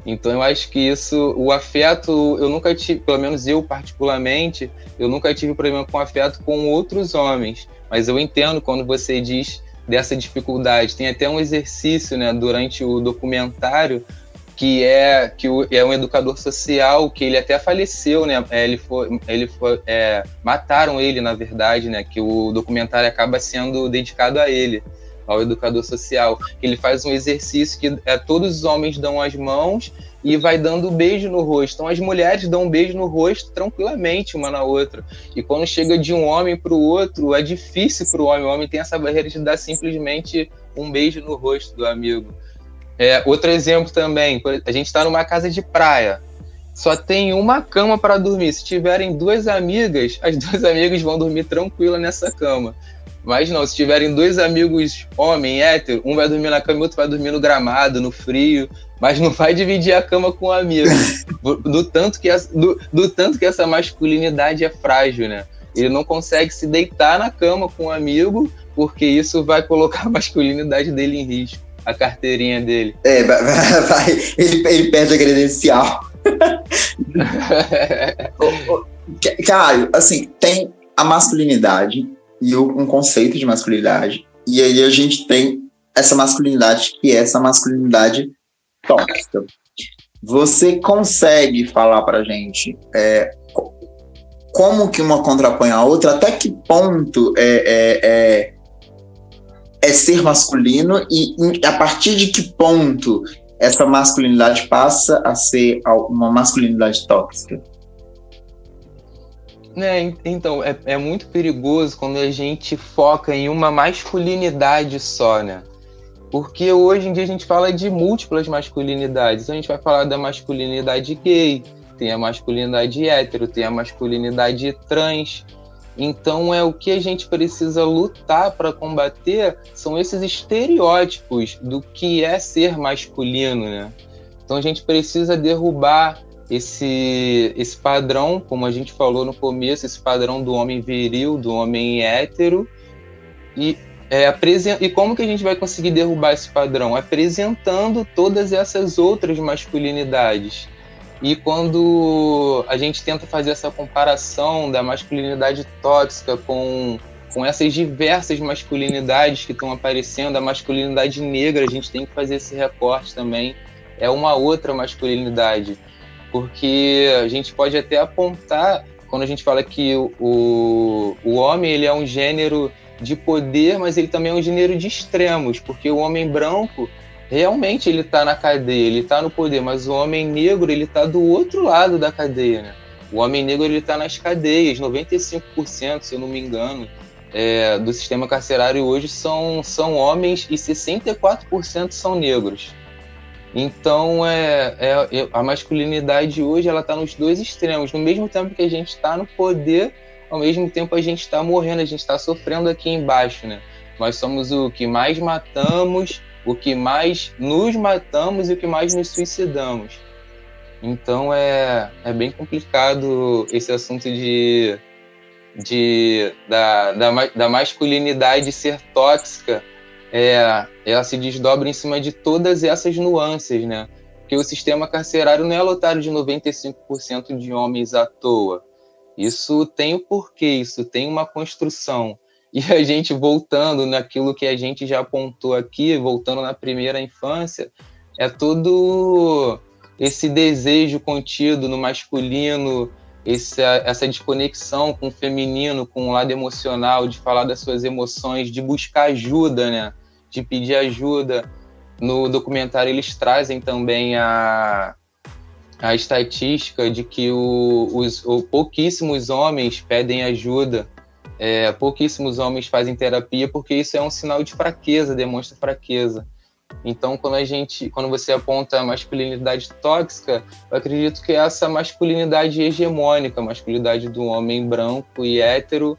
Então eu acho que isso, o afeto, eu nunca tive, pelo menos eu particularmente, eu nunca tive problema com afeto com outros homens. Mas eu entendo quando você diz dessa dificuldade. Tem até um exercício né, durante o documentário que é que o, é um educador social que ele até faleceu, né? É, ele foi, ele foi, é, mataram ele na verdade, né? Que o documentário acaba sendo dedicado a ele, ao educador social. Ele faz um exercício que é, todos os homens dão as mãos e vai dando beijo no rosto. Então as mulheres dão um beijo no rosto tranquilamente uma na outra. E quando chega de um homem para o outro, é difícil para o homem. O homem tem essa barreira de dar simplesmente um beijo no rosto do amigo. É, outro exemplo também, a gente está numa casa de praia. Só tem uma cama para dormir. Se tiverem duas amigas, as <laughs> duas amigas vão dormir tranquila nessa cama. Mas não, se tiverem dois amigos homem, hétero, um vai dormir na cama e o outro vai dormir no gramado, no frio, mas não vai dividir a cama com um amigo. <laughs> do, tanto que essa, do, do, tanto que essa masculinidade é frágil, né? Ele não consegue se deitar na cama com um amigo, porque isso vai colocar a masculinidade dele em risco, a carteirinha dele. É, vai, vai, ele, ele perde a credencial. <laughs> Caio, assim, tem a masculinidade e um conceito de masculinidade. E aí a gente tem essa masculinidade que é essa masculinidade tóxica. Você consegue falar pra gente é, como que uma contrapõe a outra? Até que ponto é, é, é, é ser masculino e a partir de que ponto essa masculinidade passa a ser uma masculinidade tóxica? Né, então, é, é muito perigoso quando a gente foca em uma masculinidade só, né? Porque hoje em dia a gente fala de múltiplas masculinidades. A gente vai falar da masculinidade gay, tem a masculinidade hétero, tem a masculinidade trans. Então é o que a gente precisa lutar para combater são esses estereótipos do que é ser masculino, né? Então a gente precisa derrubar esse, esse padrão, como a gente falou no começo, esse padrão do homem viril, do homem hétero, e, é, e como que a gente vai conseguir derrubar esse padrão? Apresentando todas essas outras masculinidades. E quando a gente tenta fazer essa comparação da masculinidade tóxica com, com essas diversas masculinidades que estão aparecendo, a masculinidade negra, a gente tem que fazer esse recorte também. É uma outra masculinidade. Porque a gente pode até apontar, quando a gente fala que o, o homem ele é um gênero de poder, mas ele também é um gênero de extremos, porque o homem branco realmente ele está na cadeia, ele está no poder, mas o homem negro ele está do outro lado da cadeia, né? O homem negro ele está nas cadeias, 95%, se eu não me engano, é, do sistema carcerário hoje são, são homens e 64% são negros. Então é, é, a masculinidade hoje ela está nos dois extremos. No mesmo tempo que a gente está no poder, ao mesmo tempo a gente está morrendo, a gente está sofrendo aqui embaixo, né? Nós somos o que mais matamos, o que mais nos matamos e o que mais nos suicidamos. Então é, é bem complicado esse assunto de, de da, da, da masculinidade ser tóxica. É, ela se desdobra em cima de todas essas nuances, né? Porque o sistema carcerário não é lotado de 95% de homens à toa. Isso tem o um porquê, isso tem uma construção. E a gente voltando naquilo que a gente já apontou aqui, voltando na primeira infância, é todo esse desejo contido no masculino, essa, essa desconexão com o feminino, com o lado emocional, de falar das suas emoções, de buscar ajuda, né? De pedir ajuda. No documentário eles trazem também a, a estatística de que o, os, o, pouquíssimos homens pedem ajuda é, pouquíssimos homens fazem terapia porque isso é um sinal de fraqueza, demonstra fraqueza. Então, quando a gente, quando você aponta a masculinidade tóxica, eu acredito que essa masculinidade hegemônica, a masculinidade do homem branco e hétero,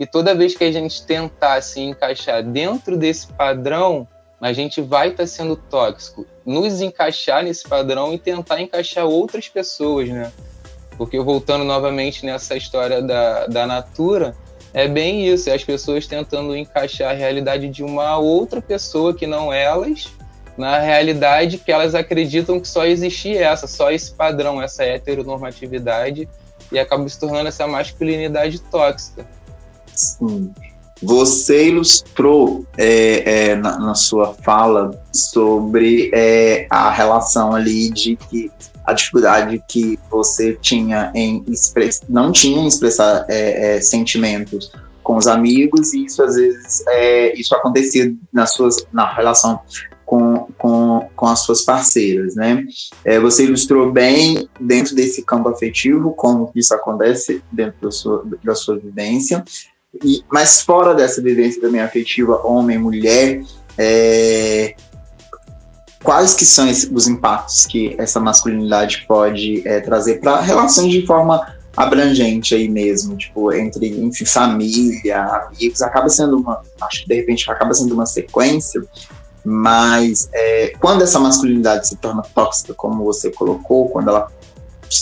e toda vez que a gente tentar se encaixar dentro desse padrão, a gente vai estar tá sendo tóxico. Nos encaixar nesse padrão e tentar encaixar outras pessoas, né? Porque voltando novamente nessa história da, da Natura, é bem isso, é as pessoas tentando encaixar a realidade de uma outra pessoa que não elas, na realidade que elas acreditam que só existe essa, só esse padrão, essa heteronormatividade, e acaba se tornando essa masculinidade tóxica. Sim. Você ilustrou é, é, na, na, sua fala sobre é, a relação ali de que a dificuldade que você tinha em não tinha em expressar é, é, sentimentos com os amigos e isso às vezes é, isso acontecia nas suas na relação com, com, com as suas parceiras, né? Você ilustrou bem dentro desse campo afetivo como isso acontece dentro da sua, da sua vivência, e, mas fora dessa vivência também afetiva, homem, mulher, é, quais que são os impactos que essa masculinidade pode é, trazer para relações de forma abrangente aí mesmo, tipo, entre, enfim, família, amigos, acaba sendo uma, acho que de repente acaba sendo uma sequência, mas é, quando essa masculinidade se torna tóxica, como você colocou, quando ela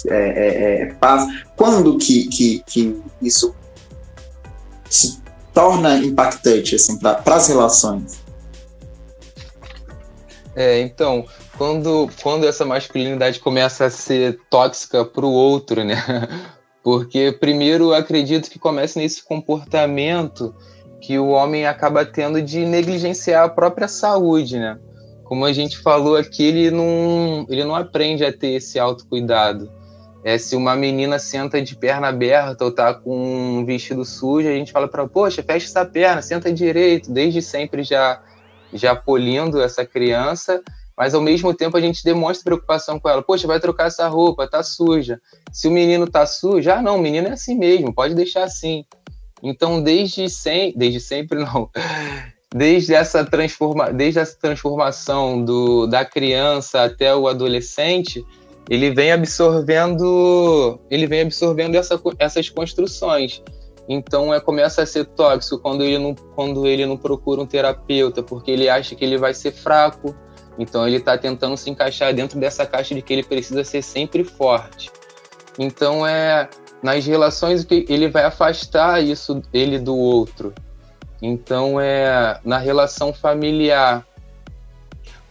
é, é, é passa, quando que, que, que isso se torna impactante, assim, para as relações? É, então, quando, quando essa masculinidade começa a ser tóxica para o outro, né? <laughs> Porque, primeiro, acredito que começa nesse comportamento que o homem acaba tendo de negligenciar a própria saúde, né? Como a gente falou aqui, ele não, ele não aprende a ter esse autocuidado. É, se uma menina senta de perna aberta ou tá com um vestido sujo, a gente fala para poxa, fecha essa perna, senta direito. Desde sempre já já polindo essa criança, mas ao mesmo tempo a gente demonstra preocupação com ela. Poxa, vai trocar essa roupa, tá suja. Se o menino tá sujo, ah, não, o menino é assim mesmo, pode deixar assim. Então, desde, sem, desde sempre, não. <laughs> Desde essa, transforma, desde essa transformação do, da criança até o adolescente, ele vem absorvendo ele vem absorvendo essa, essas construções. Então é, começa a ser tóxico quando ele, não, quando ele não procura um terapeuta, porque ele acha que ele vai ser fraco. Então ele está tentando se encaixar dentro dessa caixa de que ele precisa ser sempre forte. Então é nas relações que ele vai afastar isso ele do outro. Então é na relação familiar,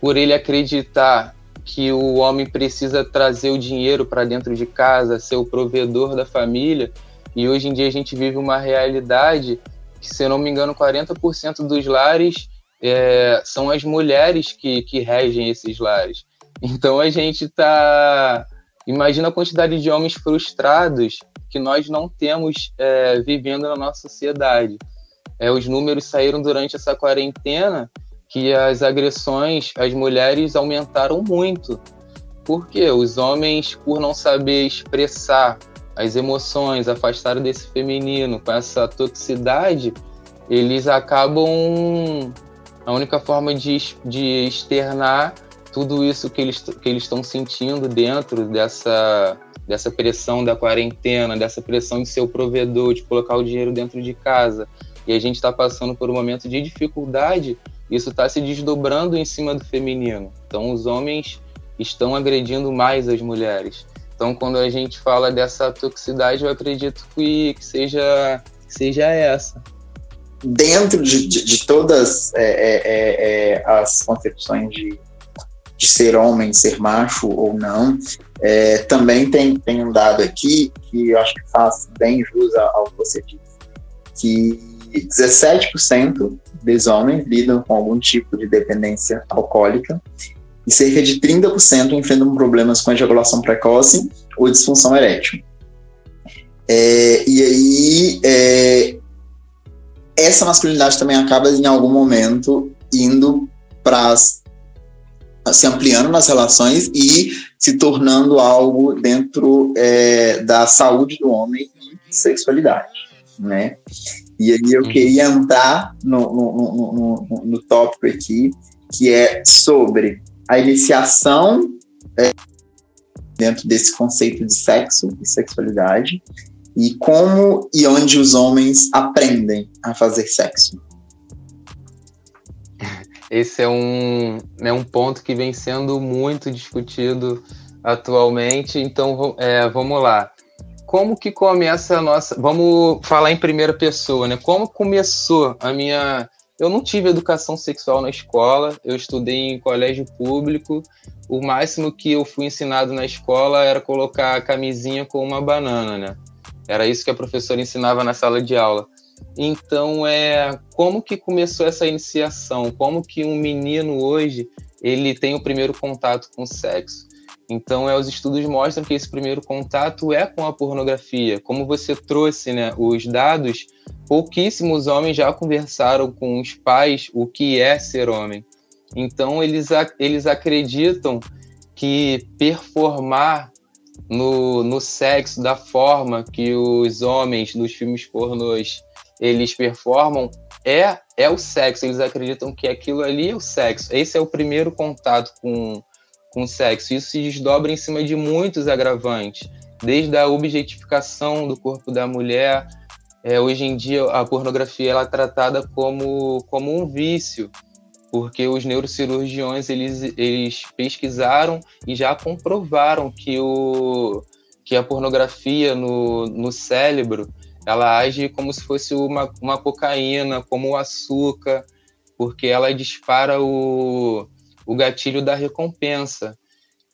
por ele acreditar que o homem precisa trazer o dinheiro para dentro de casa, ser o provedor da família. E hoje em dia a gente vive uma realidade que, se eu não me engano, 40% dos lares é, são as mulheres que, que regem esses lares. Então a gente está. Imagina a quantidade de homens frustrados que nós não temos é, vivendo na nossa sociedade. É, os números saíram durante essa quarentena que as agressões às mulheres aumentaram muito. Porque os homens, por não saber expressar as emoções, afastaram desse feminino com essa toxicidade, eles acabam. A única forma de, de externar tudo isso que eles que eles estão sentindo dentro dessa dessa pressão da quarentena, dessa pressão de ser o provedor, de colocar o dinheiro dentro de casa. E a gente está passando por um momento de dificuldade, isso está se desdobrando em cima do feminino. Então, os homens estão agredindo mais as mulheres. Então, quando a gente fala dessa toxicidade, eu acredito que, que seja, que seja essa. Dentro de, de, de todas é, é, é, é as concepções de, de ser homem, ser macho ou não, é, também tem, tem um dado aqui que eu acho que faz bem jus ao que você disse, que 17% dos homens lidam com algum tipo de dependência alcoólica e cerca de 30% enfrentam problemas com ejaculação precoce ou disfunção erétil. É, e aí, é, essa masculinidade também acaba em algum momento indo para se ampliando nas relações e se tornando algo dentro é, da saúde do homem e sexualidade, né? E aí eu uhum. queria entrar no, no, no, no, no tópico aqui, que é sobre a iniciação é, dentro desse conceito de sexo e sexualidade e como e onde os homens aprendem a fazer sexo. Esse é um, é um ponto que vem sendo muito discutido atualmente, então é, vamos lá. Como que começa a nossa. Vamos falar em primeira pessoa, né? Como começou a minha eu não tive educação sexual na escola, eu estudei em colégio público. O máximo que eu fui ensinado na escola era colocar a camisinha com uma banana, né? Era isso que a professora ensinava na sala de aula. Então, é como que começou essa iniciação? Como que um menino hoje ele tem o primeiro contato com o sexo? Então, é, os estudos mostram que esse primeiro contato é com a pornografia. Como você trouxe né, os dados, pouquíssimos homens já conversaram com os pais o que é ser homem. Então, eles, eles acreditam que performar no, no sexo da forma que os homens dos filmes pornôs eles performam é, é o sexo. Eles acreditam que aquilo ali é o sexo. Esse é o primeiro contato com, com sexo. Isso se desdobra em cima de muitos agravantes, desde a objetificação do corpo da mulher. É, hoje em dia, a pornografia ela é tratada como, como um vício, porque os neurocirurgiões eles, eles pesquisaram e já comprovaram que, o, que a pornografia no, no cérebro ela age como se fosse uma, uma cocaína, como o açúcar, porque ela dispara o, o gatilho da recompensa.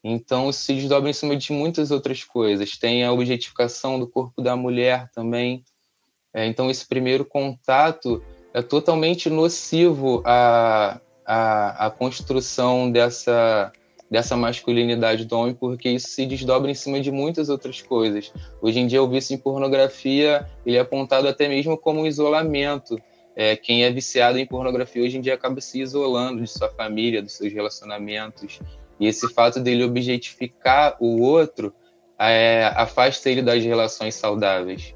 Então, isso se desdobra em cima de muitas outras coisas. Tem a objetificação do corpo da mulher também. É, então, esse primeiro contato é totalmente nocivo à, à, à construção dessa, dessa masculinidade do homem, porque isso se desdobra em cima de muitas outras coisas. Hoje em dia, o vício em pornografia ele é apontado até mesmo como um isolamento é, quem é viciado em pornografia hoje em dia acaba se isolando de sua família, dos seus relacionamentos. E esse fato dele objetificar o outro é, afasta ele das relações saudáveis.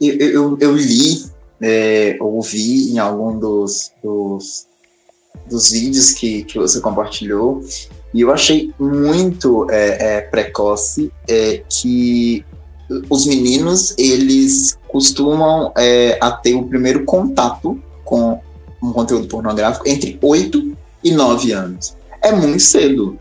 Eu, eu, eu li, é, ouvi em algum dos, dos, dos vídeos que, que você compartilhou, e eu achei muito é, é, precoce é, que os meninos, eles costumam é, a ter o primeiro contato com um conteúdo pornográfico entre 8 e 9 anos. É muito cedo.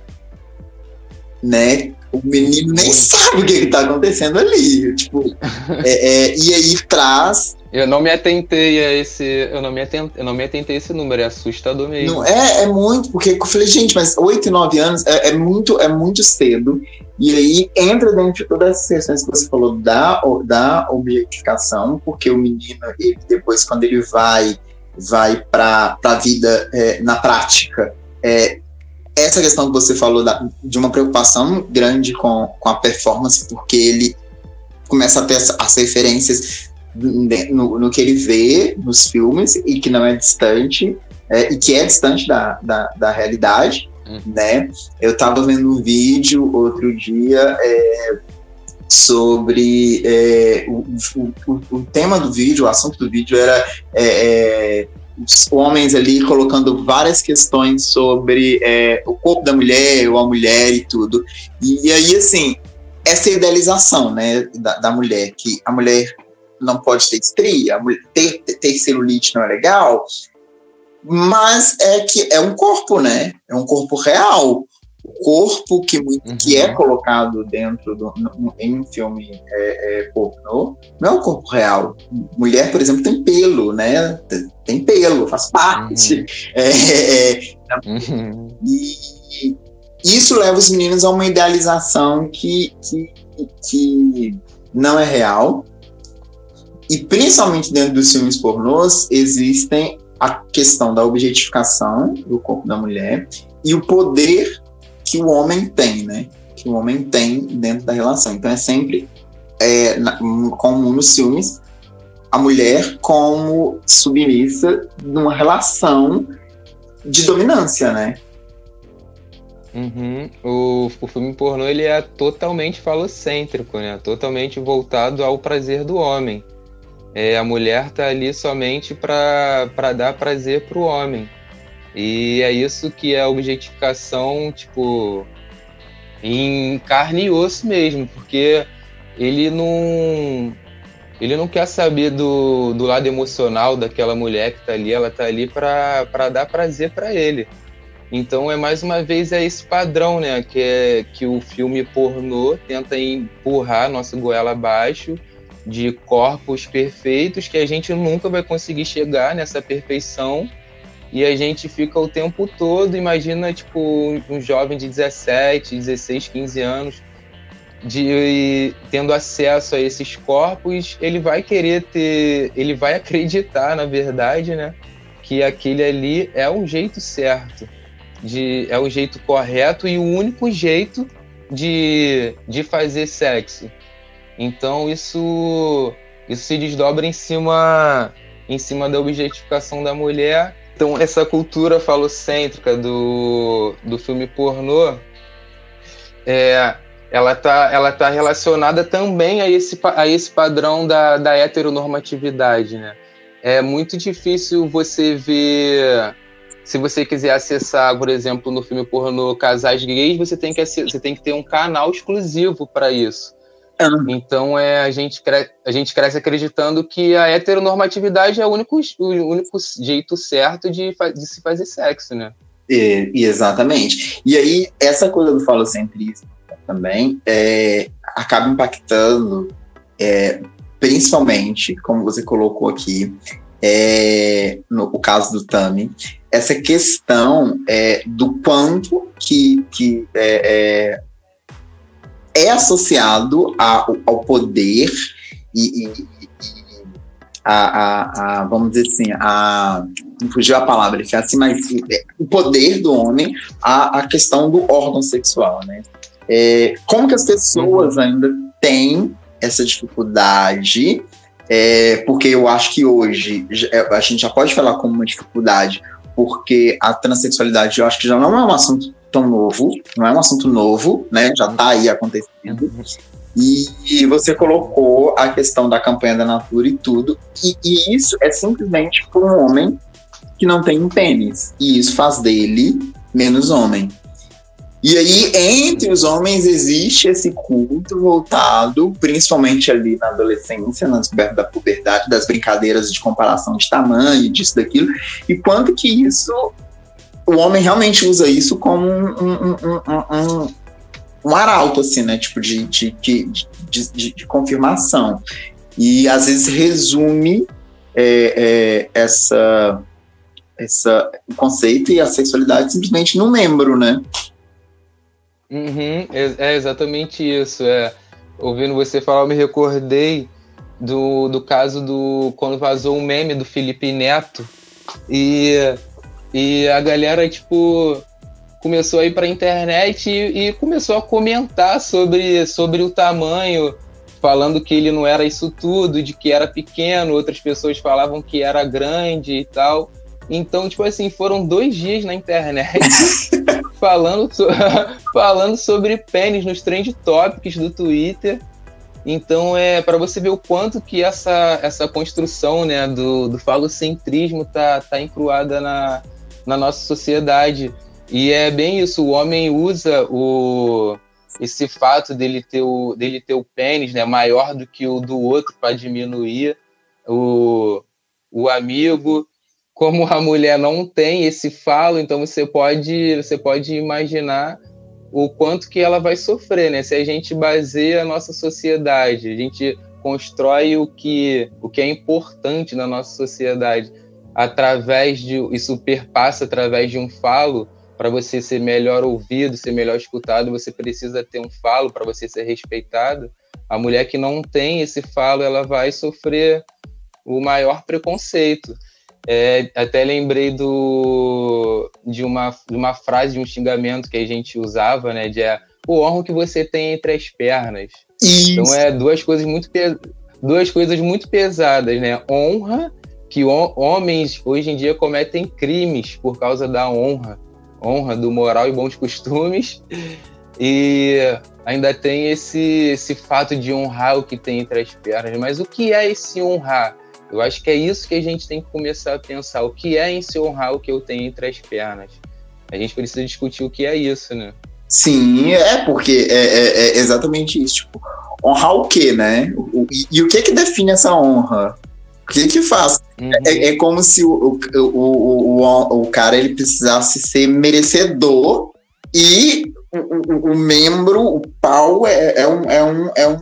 Né? o menino nem sabe o que está acontecendo ali. Tipo, é, é, e aí traz. Eu não me atentei a esse. Eu não me atentei, eu não me atentei a esse número, é assustador mesmo. Não, é, é muito, porque eu falei, gente, mas 8 e 9 anos é, é, muito, é muito cedo. E aí entra dentro de todas as questões que você falou da, da objetificação, porque o menino, ele, depois, quando ele vai vai para a vida é, na prática, é, essa questão que você falou da, de uma preocupação grande com, com a performance, porque ele começa a ter as, as referências no, no, que ele vê nos filmes e que não é distante, é, e que é distante da, da, da realidade, uhum. né? Eu estava vendo um vídeo outro dia é, sobre é, o, o, o, tema do vídeo, o assunto do vídeo era é, é os homens ali colocando várias questões sobre é, o corpo da mulher, ou a mulher e tudo. E, aí, assim, essa idealização, né, da, da, mulher, que a mulher não pode ter estria, ter, ter celulite não é legal, mas é que é um corpo, né? É um corpo real o corpo que, uhum. que é colocado dentro do, no, em um filme é, é, pornô não é o corpo real. Mulher, por exemplo, tem pelo, né? Tem pelo, faz parte. Uhum. <laughs> É, é, é. uhum. E isso leva os meninos a uma idealização que, que, que não é real. E principalmente dentro dos filmes pornôs, existem a questão da objetificação do corpo da mulher e o poder que o homem tem, né? Que o homem tem dentro da relação. Então é sempre é, comum nos filmes a mulher como submissa numa relação de dominância, né? Uhum. O, o filme pornô ele é totalmente falocêntrico, né? Totalmente voltado ao prazer do homem. É, a mulher tá ali somente para dar prazer pro homem. E é isso que é a objetificação, tipo, em carne e osso mesmo, porque ele não ele não quer saber do, do lado emocional daquela mulher que tá ali, ela tá ali para dar prazer para ele. Então é mais uma vez é esse padrão, né, que é que o filme pornô tenta empurrar nossa goela abaixo de corpos perfeitos que a gente nunca vai conseguir chegar nessa perfeição e a gente fica o tempo todo, imagina, tipo, um jovem de 17, 16, 15 anos, de tendo acesso a esses corpos, ele vai querer ter, ele vai <laughs> acreditar, na verdade, né, que aquele ali é o jeito certo, de, é o jeito correto e o único jeito de, de fazer sexo. Então isso isso se desdobra em cima em cima da objetificação da mulher então, essa cultura falocêntrica do, do filme pornô, é, ela está ela tá relacionada também a esse, a esse padrão da, da heteronormatividade, né? É muito difícil você ver... Se você quiser acessar, por exemplo, no filme pornô casais gays, você tem que, você tem que ter um canal exclusivo para isso. Então é, a, gente cresce, a gente cresce acreditando que a heteronormatividade é o único, o único jeito certo de, de se fazer sexo, né? É, exatamente. E aí, essa coisa do falocentrismo também é, acaba impactando, é, principalmente, como você colocou aqui, é, no o caso do Tami, essa questão é, do quanto que, que é, é é associado ao, ao poder e, e, a, a, a, vamos dizer assim, a, não fugiu a palavra, ele assim, mas é, o poder do homem à, a questão do órgão sexual, né? É, como que as pessoas uhum. ainda têm essa dificuldade? É, porque eu acho que hoje a gente já pode falar como uma dificuldade, porque a transexualidade eu acho que já não é um assunto tão novo, não é um assunto novo, né? Já está aí acontecendo. E, e, você colocou a questão da campanha da Natura e tudo, e, e isso é simplesmente por um homem que não tem um pênis. E isso faz dele menos homem. E aí, entre os homens, existe esse culto voltado, principalmente ali na adolescência, na descoberta da puberdade, das brincadeiras de comparação de tamanho, disso, daquilo, e quanto que isso o homem realmente usa isso como um, um, um, um arauto, assim, né? Tipo, de, de, de, de, confirmação. E às vezes resume é, é, essa, essa, conceito e a sexualidade simplesmente no membro, né? Uhum, é, exatamente isso. É. Ouvindo você falar, eu me recordei do, do caso do. quando vazou o um meme do Felipe Neto. E, e a galera, tipo, começou a ir pra internet e, e começou a comentar sobre, sobre o tamanho, falando que ele não era isso tudo, de que era pequeno, outras pessoas falavam que era grande e tal. Então, tipo assim, foram dois dias na internet <laughs> falando, so <laughs> falando sobre pênis nos trend topics do Twitter. Então, é para você ver o quanto que essa, essa construção né, do, do falocentrismo tá, tá encruada na, na nossa sociedade. E é bem isso, o homem usa o, esse fato dele ter o, dele ter o pênis né, maior do que o do outro para diminuir o, o amigo como a mulher não tem esse falo, então você pode, você pode imaginar o quanto que ela vai sofrer, né? Se a gente baseia a nossa sociedade, a gente constrói o que, o que é importante na nossa sociedade através de isso perpassa através de um falo, para você ser melhor ouvido, ser melhor escutado, você precisa ter um falo para você ser respeitado. A mulher que não tem esse falo, ela vai sofrer o maior preconceito. É, até lembrei do, de, uma, de uma frase, de um xingamento que a gente usava, né? De é, o honro que você tem entre as pernas. Isso. Então é duas coisas muito duas coisas muito pesadas, né? Honra, que homens hoje em dia cometem crimes por causa da honra, honra do moral e bons costumes. E ainda tem esse, esse fato de honrar o que tem entre as pernas. Mas o que é esse honrar? Eu acho que é isso que a gente tem que começar a pensar. O que é em se honrar o que eu tenho entre as pernas? A gente precisa discutir o que é isso, né? Sim, é porque é, é, é exatamente isso. Tipo, honrar o quê, né? E, e, o que que define essa honra? O que que faz? Uhum. É, é, como se o, o, o, o, o cara ele precisasse ser merecedor e o, o, membro, o pau, é, é, um, é, um, é um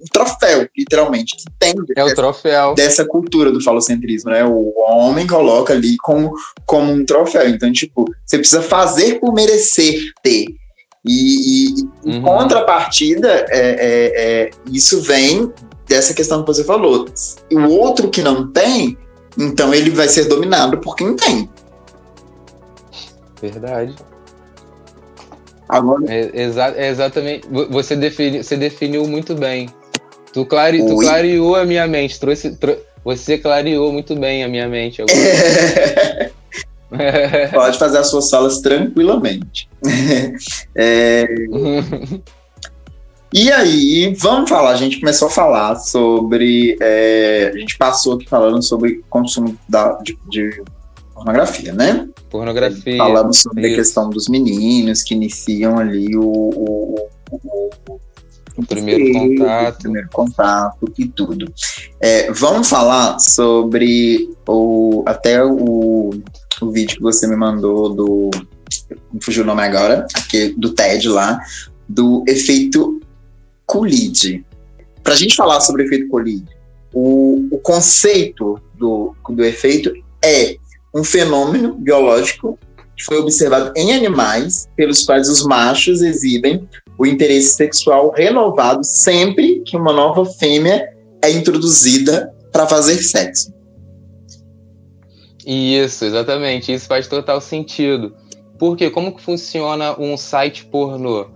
um troféu, literalmente, que tem é o troféu. dessa cultura do falocentrismo, né? O homem coloca ali como, como um troféu. Então, tipo, você precisa fazer por merecer ter. E, e uhum. em contrapartida, é, é, é, isso vem dessa questão que você falou. O outro que não tem, então ele vai ser dominado por quem tem. Verdade. Agora... É, exa é exatamente. Você, defini, você definiu muito bem. Tu, clare, tu clareou a minha mente. Trouxe, você clareou muito bem a minha mente. <laughs> Pode fazer as suas salas tranquilamente. <laughs> é... <laughs> e aí, vamos falar. A gente começou a falar sobre. É... a gente passou aqui falando sobre consumo da, de, de pornografia, né? Pornografia. Falamos sobre isso. a questão dos meninos que iniciam ali o, o, o, o primeiro contato. O primeiro contato e tudo. É, vamos falar sobre o, até o, o vídeo que você me mandou do. Me fugiu o nome agora, aqui, do TED lá, do efeito Coolidge. Para a gente falar sobre o efeito Coolidge, o, o conceito do, do efeito é um fenômeno biológico que foi observado em animais, pelos quais os machos exibem o interesse sexual renovado sempre que uma nova fêmea é introduzida para fazer sexo. Isso, exatamente. Isso faz total sentido. Porque como que funciona um site pornô?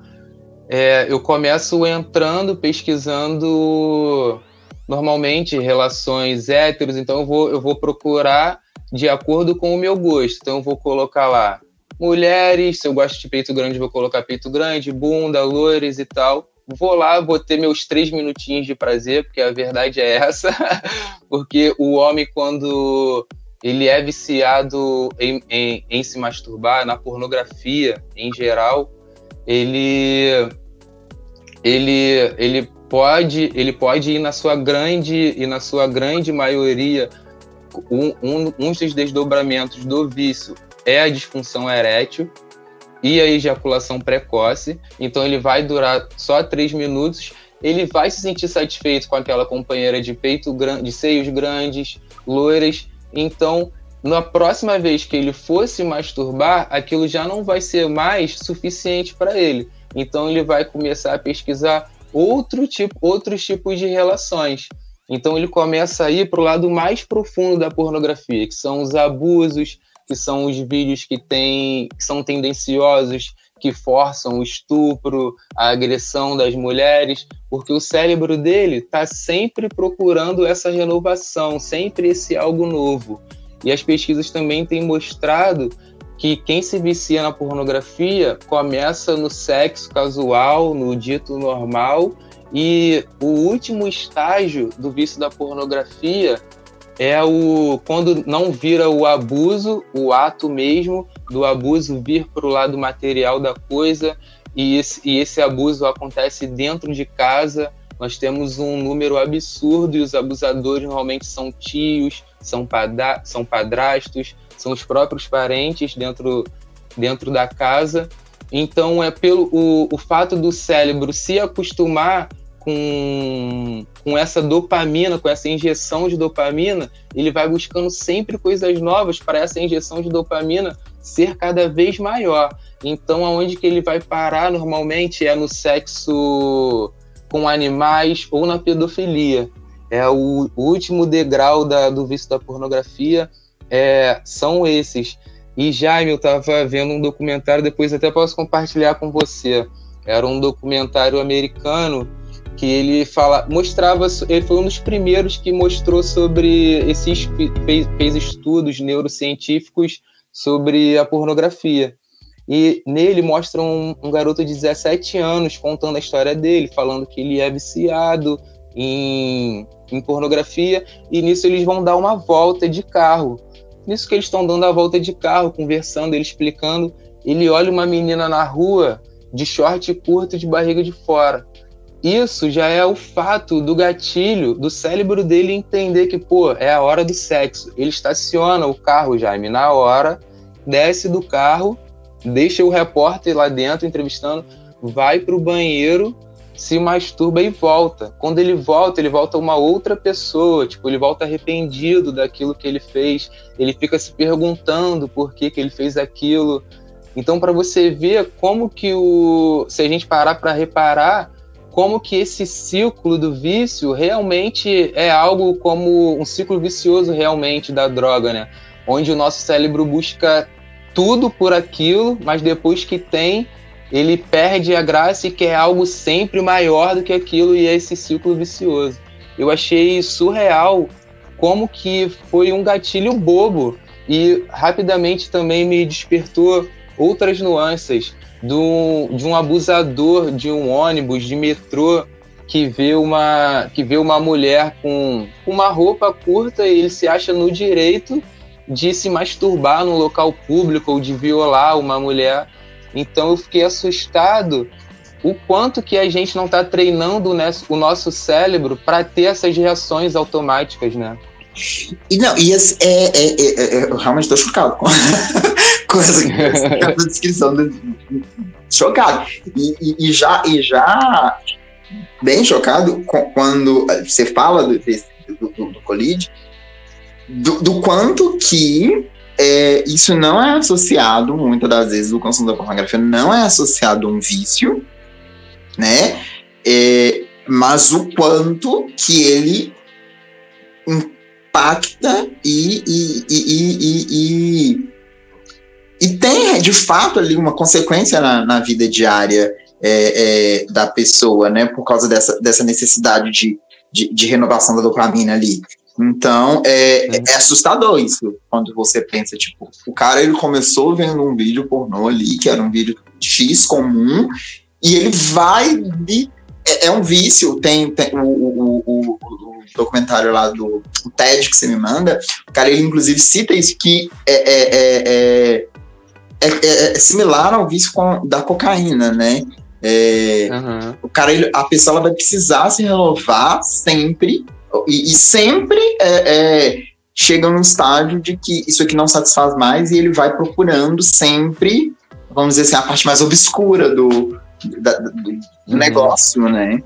É, eu começo entrando, pesquisando normalmente relações héteros, então eu vou, eu vou procurar de acordo com o meu gosto. Então eu vou colocar lá mulheres, se eu gosto de peito grande, vou colocar peito grande, bunda, loures e tal. Vou lá, vou ter meus três minutinhos de prazer, porque a verdade é essa. <laughs> porque o homem, quando ele é viciado em, em, em, se masturbar, na pornografia em geral, ele, ele, ele, pode, ele pode ir na sua grande e na sua grande maioria um, um, um dos desdobramentos do vício é a disfunção erétil. e a ejaculação precoce. Então ele vai durar só três minutos. Ele vai se sentir satisfeito com aquela companheira de peito grande, de seios grandes, loiras. Então, na próxima vez que ele fosse masturbar, aquilo já não vai ser mais suficiente para ele. Então ele vai começar a pesquisar outro tipo, outros tipos de relações. Então ele começa a ir para o lado mais profundo da pornografia, que são os abusos, que são os vídeos que, tem, que são tendenciosos, que forçam o estupro, a agressão das mulheres, porque o cérebro dele está sempre procurando essa renovação, sempre esse algo novo. E as pesquisas também têm mostrado que quem se vicia na pornografia começa no sexo casual, no dito normal, e o último estágio do vício da pornografia é o quando não vira o abuso, o ato mesmo do abuso vir para o lado material da coisa e esse, e esse abuso acontece dentro de casa. Nós temos um número absurdo e os abusadores normalmente são tios, são, padra, são padrastos, são os próprios parentes dentro, dentro da casa. Então é pelo o, o fato do cérebro se acostumar com, com essa dopamina, com essa injeção de dopamina, ele vai buscando sempre coisas novas para essa injeção de dopamina ser cada vez maior. Então, aonde que ele vai parar normalmente é no sexo com animais ou na pedofilia. É o, último degrau da, do vício da pornografia é, são esses. E Jaime, eu estava vendo um documentário, depois até posso compartilhar com você. Era um documentário americano que ele fala, mostrava, ele foi um dos primeiros que mostrou sobre esses fez, fez estudos neurocientíficos sobre a pornografia. E nele mostra um, um, garoto de 17 anos contando a história dele, falando que ele é viciado em, em pornografia, e nisso eles vão dar uma volta de carro. Nisso que eles estão dando a volta de carro, conversando, ele explicando, ele olha uma menina na rua de short curto de barriga de fora. Isso já é o fato do gatilho do cérebro dele entender que, pô, é a hora do sexo. Ele estaciona o carro, Jaime, na hora, desce do carro, deixa o repórter lá dentro entrevistando, vai para o banheiro, se masturba e volta. Quando ele volta, ele volta uma outra pessoa, tipo, ele volta arrependido daquilo que ele fez, ele fica se perguntando por que, que ele fez aquilo. Então, para você ver como que o. Se a gente parar para reparar, como que esse ciclo do vício realmente é algo como um ciclo vicioso realmente da droga, né? Onde o nosso cérebro busca tudo por aquilo, mas depois que tem, ele perde a graça e quer algo sempre maior do que aquilo e é esse ciclo vicioso. Eu achei surreal como que foi um gatilho bobo e rapidamente também me despertou outras nuances do, de um abusador de um ônibus, de metrô, que vê uma, que vê uma mulher com uma roupa curta e ele se acha no direito de se masturbar no local público ou de violar uma mulher. Então eu fiquei assustado o quanto que a gente não está treinando o nosso cérebro para ter essas reações automáticas, né? E não, e esse, é, é, é, é eu realmente estou chocado com, <laughs> com essa, essa descrição. Do, chocado. E, e, e, já, e já bem chocado com, quando você fala do, do, do, do Colide, do, do quanto que é, isso não é associado, muitas das vezes, o consumo da pornografia não é associado a um vício, né? É, mas o quanto que ele impacta e, e, e, e, e, tem, de fato, ali uma consequência na, na vida diária é, é, da pessoa, né? Por causa dessa, dessa necessidade de, de, de renovação da dopamina ali. Então, é, é, é, assustador isso, quando você pensa, tipo, o cara ele começou vendo um vídeo pornô ali, que era um vídeo X comum, e ele vai é, é, um vício, tem, tem o, o, o, o, documentário lá do TED que você me manda, o cara ele inclusive cita isso, que é, é, é, é similar ao vício com, da cocaína, né? Uhum. O cara, ele, a pessoa ela vai precisar se renovar sempre, e, e sempre chega num estágio de que isso aqui não satisfaz mais e ele vai procurando sempre vamos dizer assim, a parte mais obscura do, da, do, uhum. negócio, né?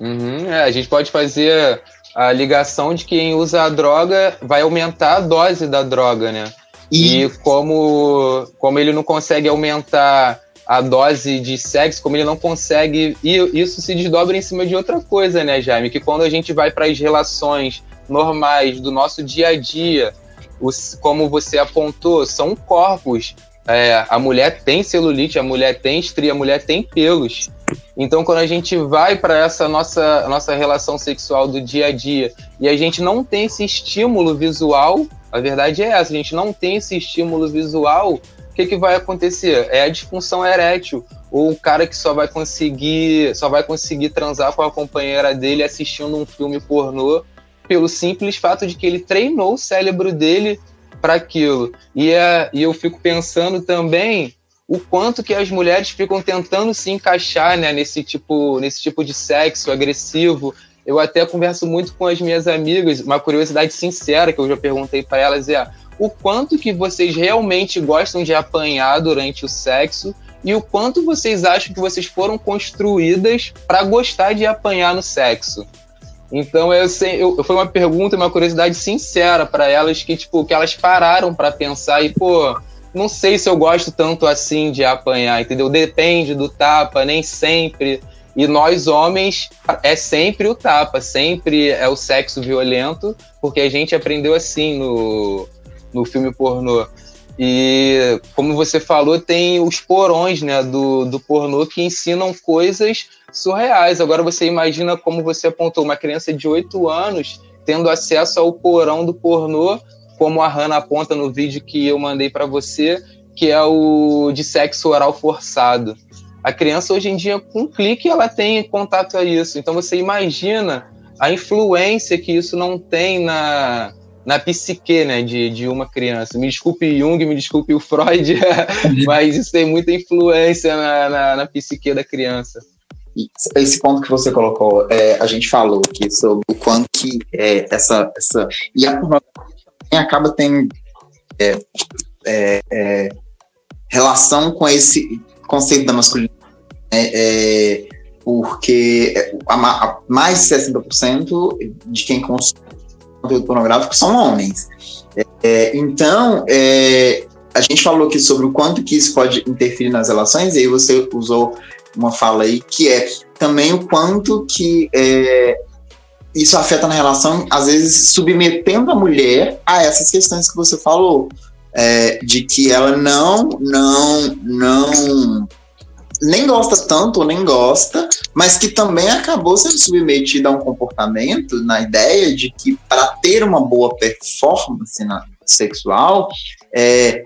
Uhum, é, a gente pode fazer a ligação de que quem usa a droga vai aumentar a dose da droga, né? E, e como, como ele não consegue aumentar a dose de sexo, como ele não consegue. E isso se desdobra em cima de outra coisa, né, Jaime? Que quando a gente vai para as relações normais do nosso dia a dia, os, como você apontou, são corpos. É, a mulher tem celulite, a mulher tem estria, a mulher tem pelos. Então, quando a gente vai para essa nossa, nossa relação sexual do dia a dia e a gente não tem esse estímulo visual, a verdade é essa, a gente não tem esse estímulo visual, que, que vai acontecer? É a disfunção erétil. Ou o cara que só vai conseguir só vai conseguir transar com a companheira dele assistindo um filme pornô pelo simples fato de que ele treinou o cérebro dele para aquilo. E, é, e eu fico pensando também o quanto que as mulheres ficam tentando se encaixar né, nesse, tipo, nesse tipo de sexo agressivo. Eu até converso muito com as minhas amigas, uma curiosidade sincera que eu já perguntei para elas é o quanto que vocês realmente gostam de apanhar durante o sexo e o quanto vocês acham que vocês foram construídas para gostar de apanhar no sexo. Então eu, sei, eu, foi uma pergunta, uma curiosidade sincera para elas que tipo que elas pararam para pensar e pô, não sei se eu gosto tanto assim de apanhar, entendeu? Depende do tapa, nem sempre. E nós homens é sempre o tapa, sempre é o sexo violento, porque a gente aprendeu assim no, no filme pornô. E como você falou, tem os porões né, do, do pornô que ensinam coisas surreais. Agora você imagina como você apontou uma criança de 8 anos tendo acesso ao porão do pornô, como a Hannah aponta no vídeo que eu mandei para você, que é o de sexo oral forçado. A criança hoje em dia, com um clique, ela tem contato a isso. Então você imagina a influência que isso não tem na, na psique né, de, de uma criança. Me desculpe Jung, me desculpe o Freud, <laughs> mas isso tem muita influência na, na, na psique da criança esse ponto que você colocou, é, a gente falou aqui sobre o quanto que é, essa, essa. E a acaba tendo é, é, é, relação com esse conceito da masculinidade. Né, é, porque a, a, mais de 60% de quem consome conteúdo pornográfico são homens. É, então, a gente falou aqui sobre o quanto que isso pode interferir nas relações, e aí você usou uma fala aí, que é também o quanto que é, isso afeta na relação, às vezes submetendo a mulher a essas questões que você falou, é, de que ela não, não, não, nem gosta tanto ou nem gosta, mas que também acabou sendo submetida a um comportamento na ideia de que para ter uma boa performance na, sexual, é,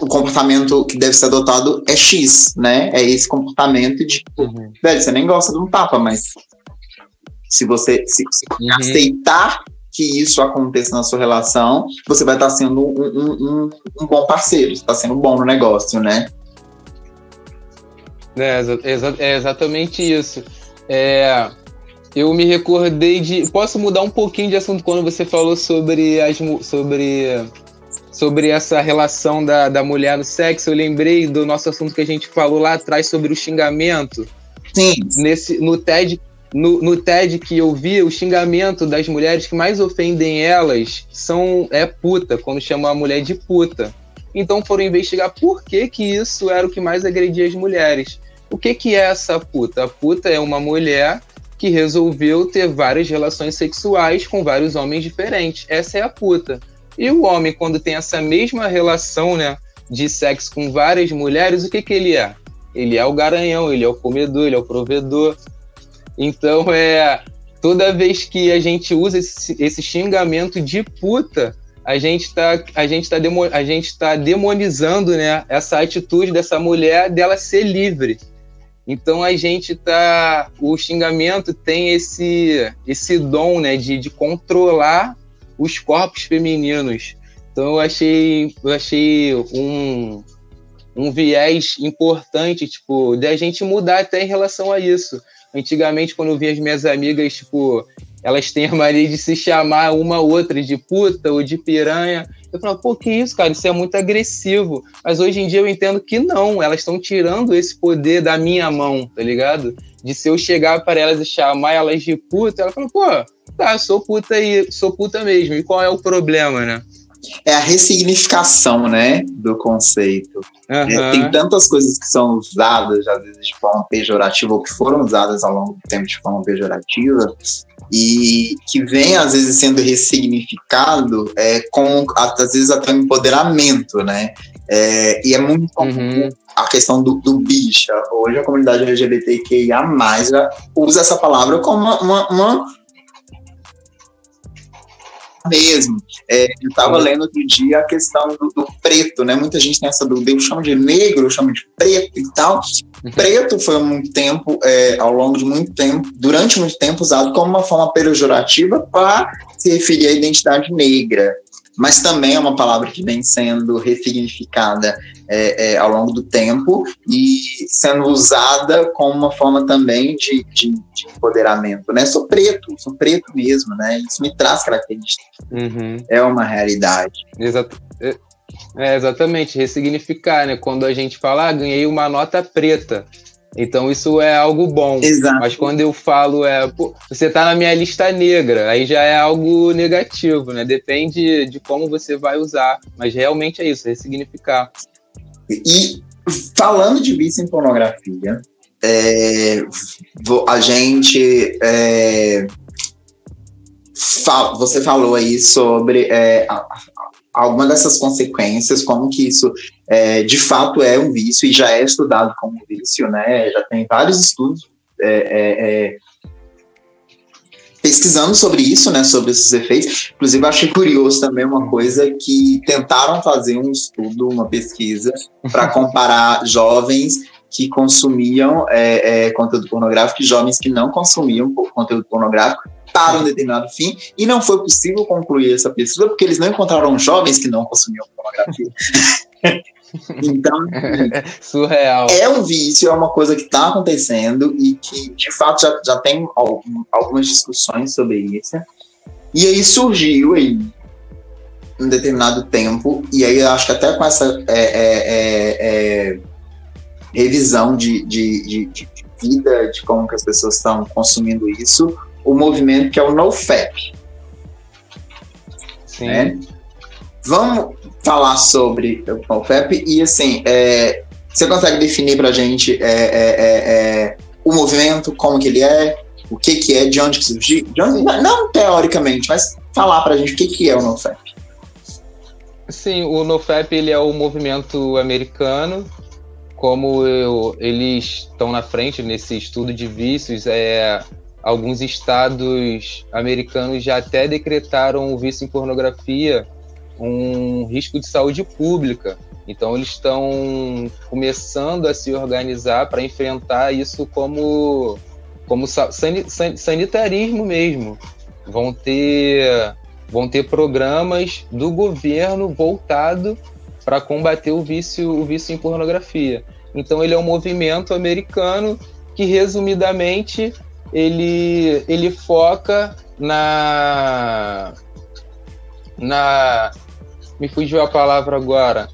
o comportamento que deve ser adotado é X, né? É esse comportamento de, uhum. velho, você nem gosta de um tapa, mas se você se, se uhum. aceitar que isso aconteça na sua relação, você vai estar sendo um, um, um, um bom parceiro, está sendo bom no negócio, né? É, exa é exatamente isso. É, eu me recordei de. Posso mudar um pouquinho de assunto quando você falou sobre as sobre sobre essa relação da, da mulher no sexo, eu lembrei do nosso assunto que a gente falou lá atrás sobre o xingamento. Sim. Nesse, no TED no, no TED que eu vi, o xingamento das mulheres que mais ofendem elas são é puta, quando chamam a mulher de puta. Então foram investigar por que, que isso era o que mais agredia as mulheres. O que, que é essa puta? A puta é uma mulher que resolveu ter várias relações sexuais com vários homens diferentes. Essa é a puta. E o homem, quando tem essa mesma relação né, de sexo com várias mulheres, o que, que ele é? Ele é o garanhão, ele é o comedor, ele é o provedor. Então, é toda vez que a gente usa esse, esse xingamento de puta, a gente está a gente tá demo, a gente tá demonizando, né, essa atitude dessa mulher dela ser livre. Então a gente tá o xingamento tem esse esse dom, né, de, de controlar os corpos femininos. Então eu achei, eu achei um, um viés importante, tipo, de a gente mudar até em relação a isso. Antigamente, quando eu via as minhas amigas, tipo, elas têm a mania de se chamar uma outra de puta ou de piranha. Eu falo, pô, que isso, cara? Isso é muito agressivo. Mas hoje em dia eu entendo que não, elas estão tirando esse poder da minha mão, tá ligado? De se eu chegar para elas e chamar elas de puta, ela fala, pô, tá, sou puta e sou puta mesmo. E qual é o problema, né? é a ressignificação, né, do conceito. Uhum. É, tem tantas coisas que são usadas, às vezes, de forma pejorativa, ou que foram usadas ao longo do tempo de forma pejorativa, e que vem, às vezes, sendo ressignificado é, com, às vezes, até um empoderamento, né? É, e é muito uhum. a questão do, do, bicha. Hoje a comunidade LGBTQIA+, já usa essa palavra como uma, uma, uma mesmo. É, eu estava lendo outro dia a questão do, do, preto, né? Muita gente tem essa dúvida, eu chamo de negro, eu chamo de preto e tal. Uhum. Preto foi muito tempo, é, ao longo de muito tempo, durante muito tempo, usado como uma forma pejorativa para se referir à identidade negra mas também é uma palavra que vem sendo ressignificada é, é, ao longo do tempo e sendo usada como uma forma também de, de, de, empoderamento, né? Sou preto, sou preto mesmo, né? Isso me traz características. Uhum. É uma realidade. Exato. É, é, exatamente, ressignificar, né? Quando a gente fala, ah, ganhei uma nota preta. Então isso é algo bom. Exato. Mas quando eu falo é, pô, você tá na minha lista negra, aí já é algo negativo, né? Depende de como você vai usar. Mas realmente é isso, é ressignificar. E falando de vício em pornografia, é, a gente. É, você falou aí sobre é, alguma dessas consequências, como que isso é, de fato é um vício e já é estudado como vício, né? Já tem vários estudos é, é, é, pesquisando sobre isso, né? Sobre esses efeitos. Inclusive, achei curioso também uma coisa que tentaram fazer um estudo, uma pesquisa, para <laughs> comparar jovens que consumiam é, é, conteúdo pornográfico e jovens que não consumiam conteúdo pornográfico para um determinado fim, e não foi possível concluir essa pesquisa porque eles não encontraram jovens que não consumiam pornografia. <laughs> então, <laughs> surreal. É um vício, é uma coisa que está acontecendo e que, de fato, já, já tem algumas discussões sobre isso. E aí surgiu aí um determinado tempo, e aí eu acho que até com essa é, é, é, é revisão de, de, de, de, vida, de como que as pessoas estão consumindo isso, o movimento que é o NoFap. Sim. Né? Vamos falar sobre o NoFap e assim, é, você consegue definir para a gente é, é, é, é, o movimento, como que ele é, o que que é, de onde que surgiu? De onde, não teoricamente, mas falar para a gente o que que é o NoFap. Sim, o NoFap ele é o movimento americano como eu, eles estão na frente nesse estudo de vícios, é, alguns estados americanos já até decretaram o vício em pornografia um risco de saúde pública. Então eles estão começando a se organizar para enfrentar isso como como sanitarismo mesmo. Vão ter vão ter programas do governo voltado para combater o vício, o vício em pornografia. Então ele é um movimento americano que resumidamente ele, ele foca na na me fugiu a palavra agora.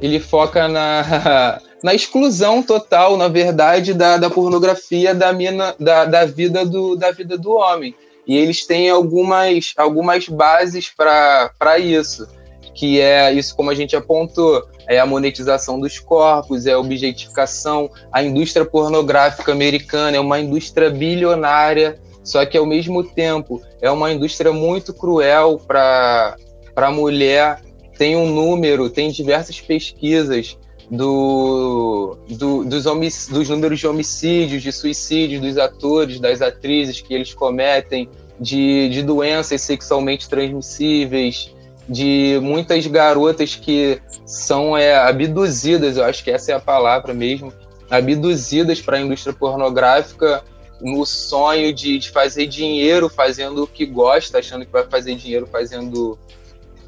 Ele foca na <laughs> na exclusão total, na verdade, da, da pornografia da, mina, da, da, vida do, da vida do homem. E eles têm algumas, algumas bases para isso que é isso como a gente apontou, é a monetização dos corpos, é a objetificação, a indústria pornográfica americana é uma indústria bilionária, só que ao mesmo tempo é uma indústria muito cruel para a mulher. Tem um número, tem diversas pesquisas do, do, dos, homic, dos números de homicídios, de suicídios dos atores, das atrizes que eles cometem, de, de doenças sexualmente transmissíveis, de muitas garotas que são é, abduzidas, eu acho que essa é a palavra mesmo, abduzidas para a indústria pornográfica no sonho de, de fazer dinheiro fazendo o que gosta, achando que vai fazer dinheiro fazendo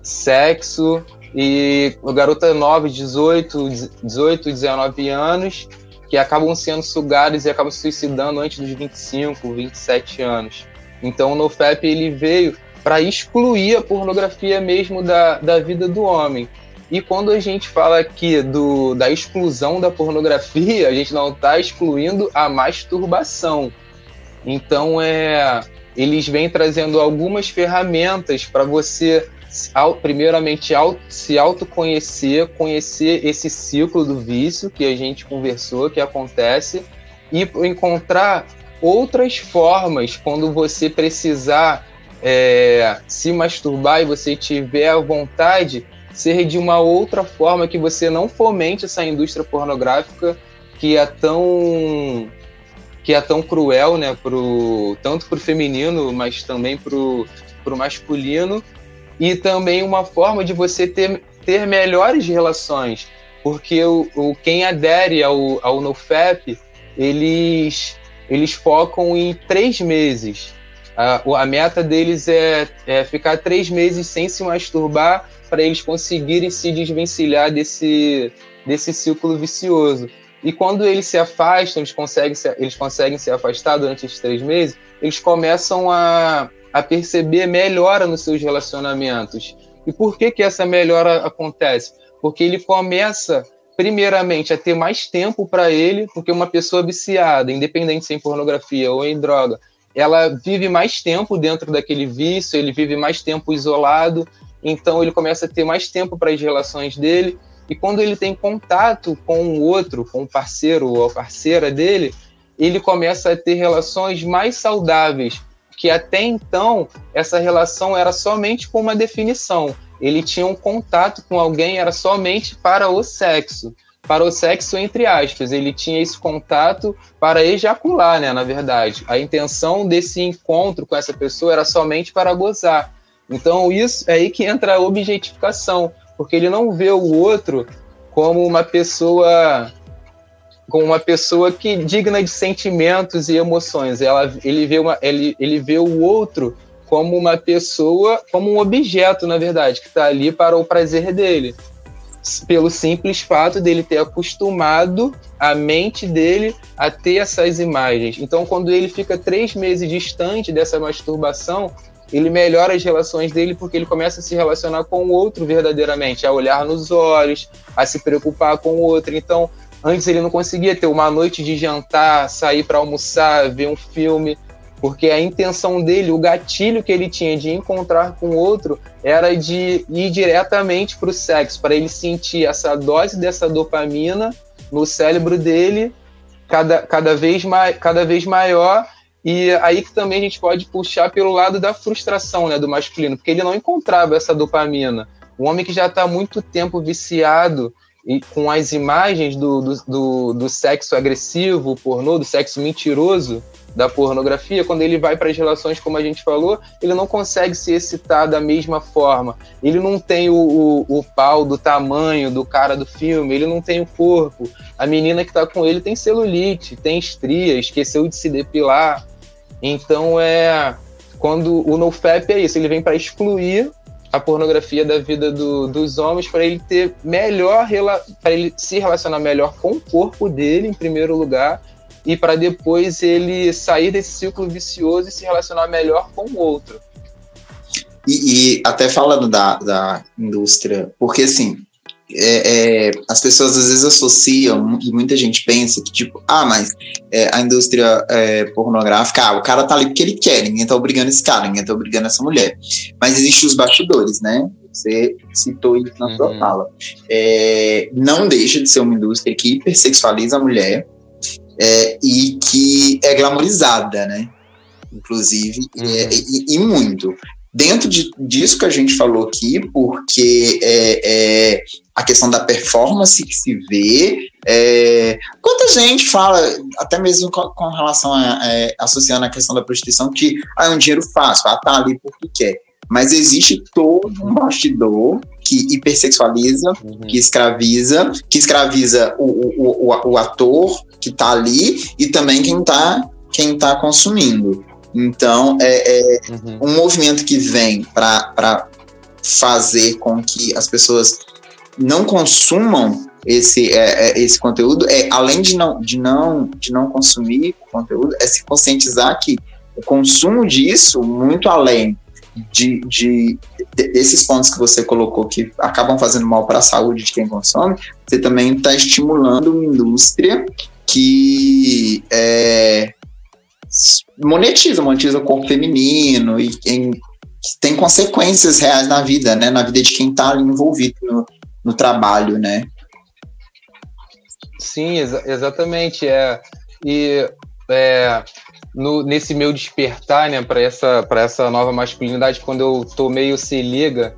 sexo. E garota 9, 18, 18, 19 anos que acabam sendo sugadas e acabam se suicidando antes dos 25, 27 anos. Então o NoFap ele veio para excluir a pornografia mesmo da, da vida do homem. E quando a gente fala aqui do, da exclusão da pornografia, a gente não está excluindo a masturbação. Então, é, eles vêm trazendo algumas ferramentas para você, primeiramente, se autoconhecer, conhecer esse ciclo do vício que a gente conversou, que acontece, e encontrar outras formas quando você precisar é, se masturbar e você tiver a vontade ser de uma outra forma que você não fomente essa indústria pornográfica que é tão que é tão cruel, né, pro, tanto para o feminino, mas também para o masculino, e também uma forma de você ter, ter melhores relações, porque o, o quem adere ao, ao NoFap, eles, eles focam em três meses. A, a meta deles é, é ficar três meses sem se masturbar para eles conseguirem se desvencilhar desse, desse ciclo vicioso. E quando eles se afastam, eles conseguem se, eles conseguem se afastar durante esses três meses, eles começam a, a perceber melhora nos seus relacionamentos. E por que, que essa melhora acontece? Porque ele começa, primeiramente, a ter mais tempo para ele, porque uma pessoa viciada, independente se é em pornografia ou em droga, ela vive mais tempo dentro daquele vício, ele vive mais tempo isolado, então ele começa a ter mais tempo para as relações dele. E quando ele tem contato com o outro, com o parceiro ou a parceira dele, ele começa a ter relações mais saudáveis, que até então essa relação era somente com uma definição. Ele tinha um contato com alguém, era somente para o sexo. Para o sexo, entre aspas. Ele tinha esse contato para ejacular, né? Na verdade. A intenção desse encontro com essa pessoa era somente para gozar. Então, isso é aí que entra a objetificação, porque ele não vê o outro como uma pessoa como uma pessoa que digna de sentimentos e emoções. Ela, ele, vê uma, ele, ele vê o outro como uma pessoa, como um objeto, na verdade, que está ali para o prazer dele. Pelo simples fato dele ter acostumado a mente dele a ter essas imagens. Então, quando ele fica três meses distante dessa masturbação, ele melhora as relações dele porque ele começa a se relacionar com o outro verdadeiramente, a olhar nos olhos, a se preocupar com o outro. Então, antes ele não conseguia ter uma noite de jantar, sair para almoçar, ver um filme, porque a intenção dele, o gatilho que ele tinha de encontrar com outro, era de ir diretamente para o sexo, para ele sentir essa dose dessa dopamina no cérebro dele cada, cada, vez, mai, cada vez maior e aí que também a gente pode puxar pelo lado da frustração né, do masculino, porque ele não encontrava essa dopamina. O homem que já está muito tempo viciado e com as imagens do, do, do, do sexo agressivo, pornô, do sexo mentiroso, da pornografia, quando ele vai para as relações, como a gente falou, ele não consegue se excitar da mesma forma. Ele não tem o, o, o pau do tamanho do cara do filme, ele não tem o corpo. A menina que está com ele tem celulite, tem estria, esqueceu de se depilar. Então é quando o NoFap é isso, ele vem para excluir a pornografia da vida do, dos homens para ele ter melhor para ele se relacionar melhor com o corpo dele em primeiro lugar e para depois ele sair desse ciclo vicioso e se relacionar melhor com o outro. E, e até falando da, da indústria, porque assim, é, é, as pessoas às vezes associam, e muita gente pensa que, tipo, ah, mas é, a indústria é, pornográfica, ah, o cara tá ali porque ele quer, ninguém tá obrigando esse cara, ninguém tá obrigando essa mulher. Mas existem os bastidores, né? Você citou isso na uhum. sua fala. É, não deixa de ser uma indústria que hipersexualiza a mulher é, e que é glamorizada, né? Inclusive, uhum. e, e, muito dentro de, disso que a gente falou aqui, porque é, é, a questão da performance que se vê, é, quanta gente fala, até mesmo com, com relação a, é, associando a questão da prostituição, que ah, é um dinheiro fácil, ah, tá ali porque quer. Mas existe todo um bastidor que hipersexualiza, uhum. que escraviza, que escraviza o, o, o, o ator que está ali e também quem está quem tá consumindo. Então, é, é uhum. um movimento que vem para fazer com que as pessoas não consumam esse, é, é, esse conteúdo, é além de não, de, não, de não consumir o conteúdo, é se conscientizar que o consumo disso, muito além de, de, desses pontos que você colocou que acabam fazendo mal para a saúde de quem consome, você também está estimulando uma indústria que é, monetiza, monetiza o corpo feminino e em, tem consequências reais na vida, né? Na vida de quem está envolvido no, no trabalho, né? Sim, exa exatamente. É, e é, no, nesse meu despertar, né, para essa, essa nova masculinidade, quando eu tomei o se liga,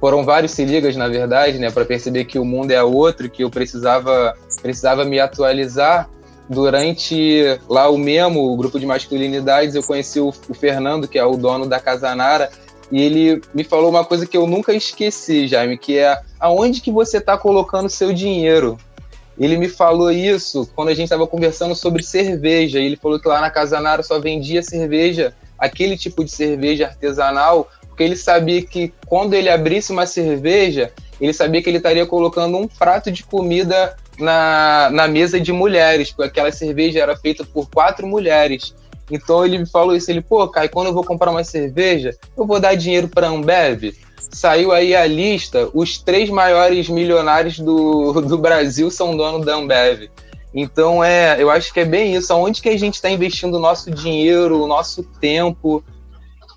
foram vários se ligas, na verdade, né, para perceber que o mundo é outro, que eu precisava, precisava me atualizar. Durante lá o Memo, o grupo de masculinidades, eu conheci o, o Fernando, que é o dono da Casanara, e ele me falou uma coisa que eu nunca esqueci, Jaime, que é aonde que você está colocando seu dinheiro? Ele me falou isso quando a gente estava conversando sobre cerveja. Ele falou que lá na Casanara só vendia cerveja, aquele tipo de cerveja artesanal, porque ele sabia que quando ele abrisse uma cerveja, ele sabia que ele estaria colocando um prato de comida na, na mesa de mulheres, porque aquela cerveja era feita por quatro mulheres. Então ele me falou isso, ele, pô, Kai, quando eu vou comprar uma cerveja, eu vou dar dinheiro para Ambev? saiu aí a lista, os três maiores milionários do, <laughs> do Brasil são dono da Ambev. Então, é, eu acho que é bem isso. Aonde que a gente está investindo o nosso dinheiro, o nosso tempo?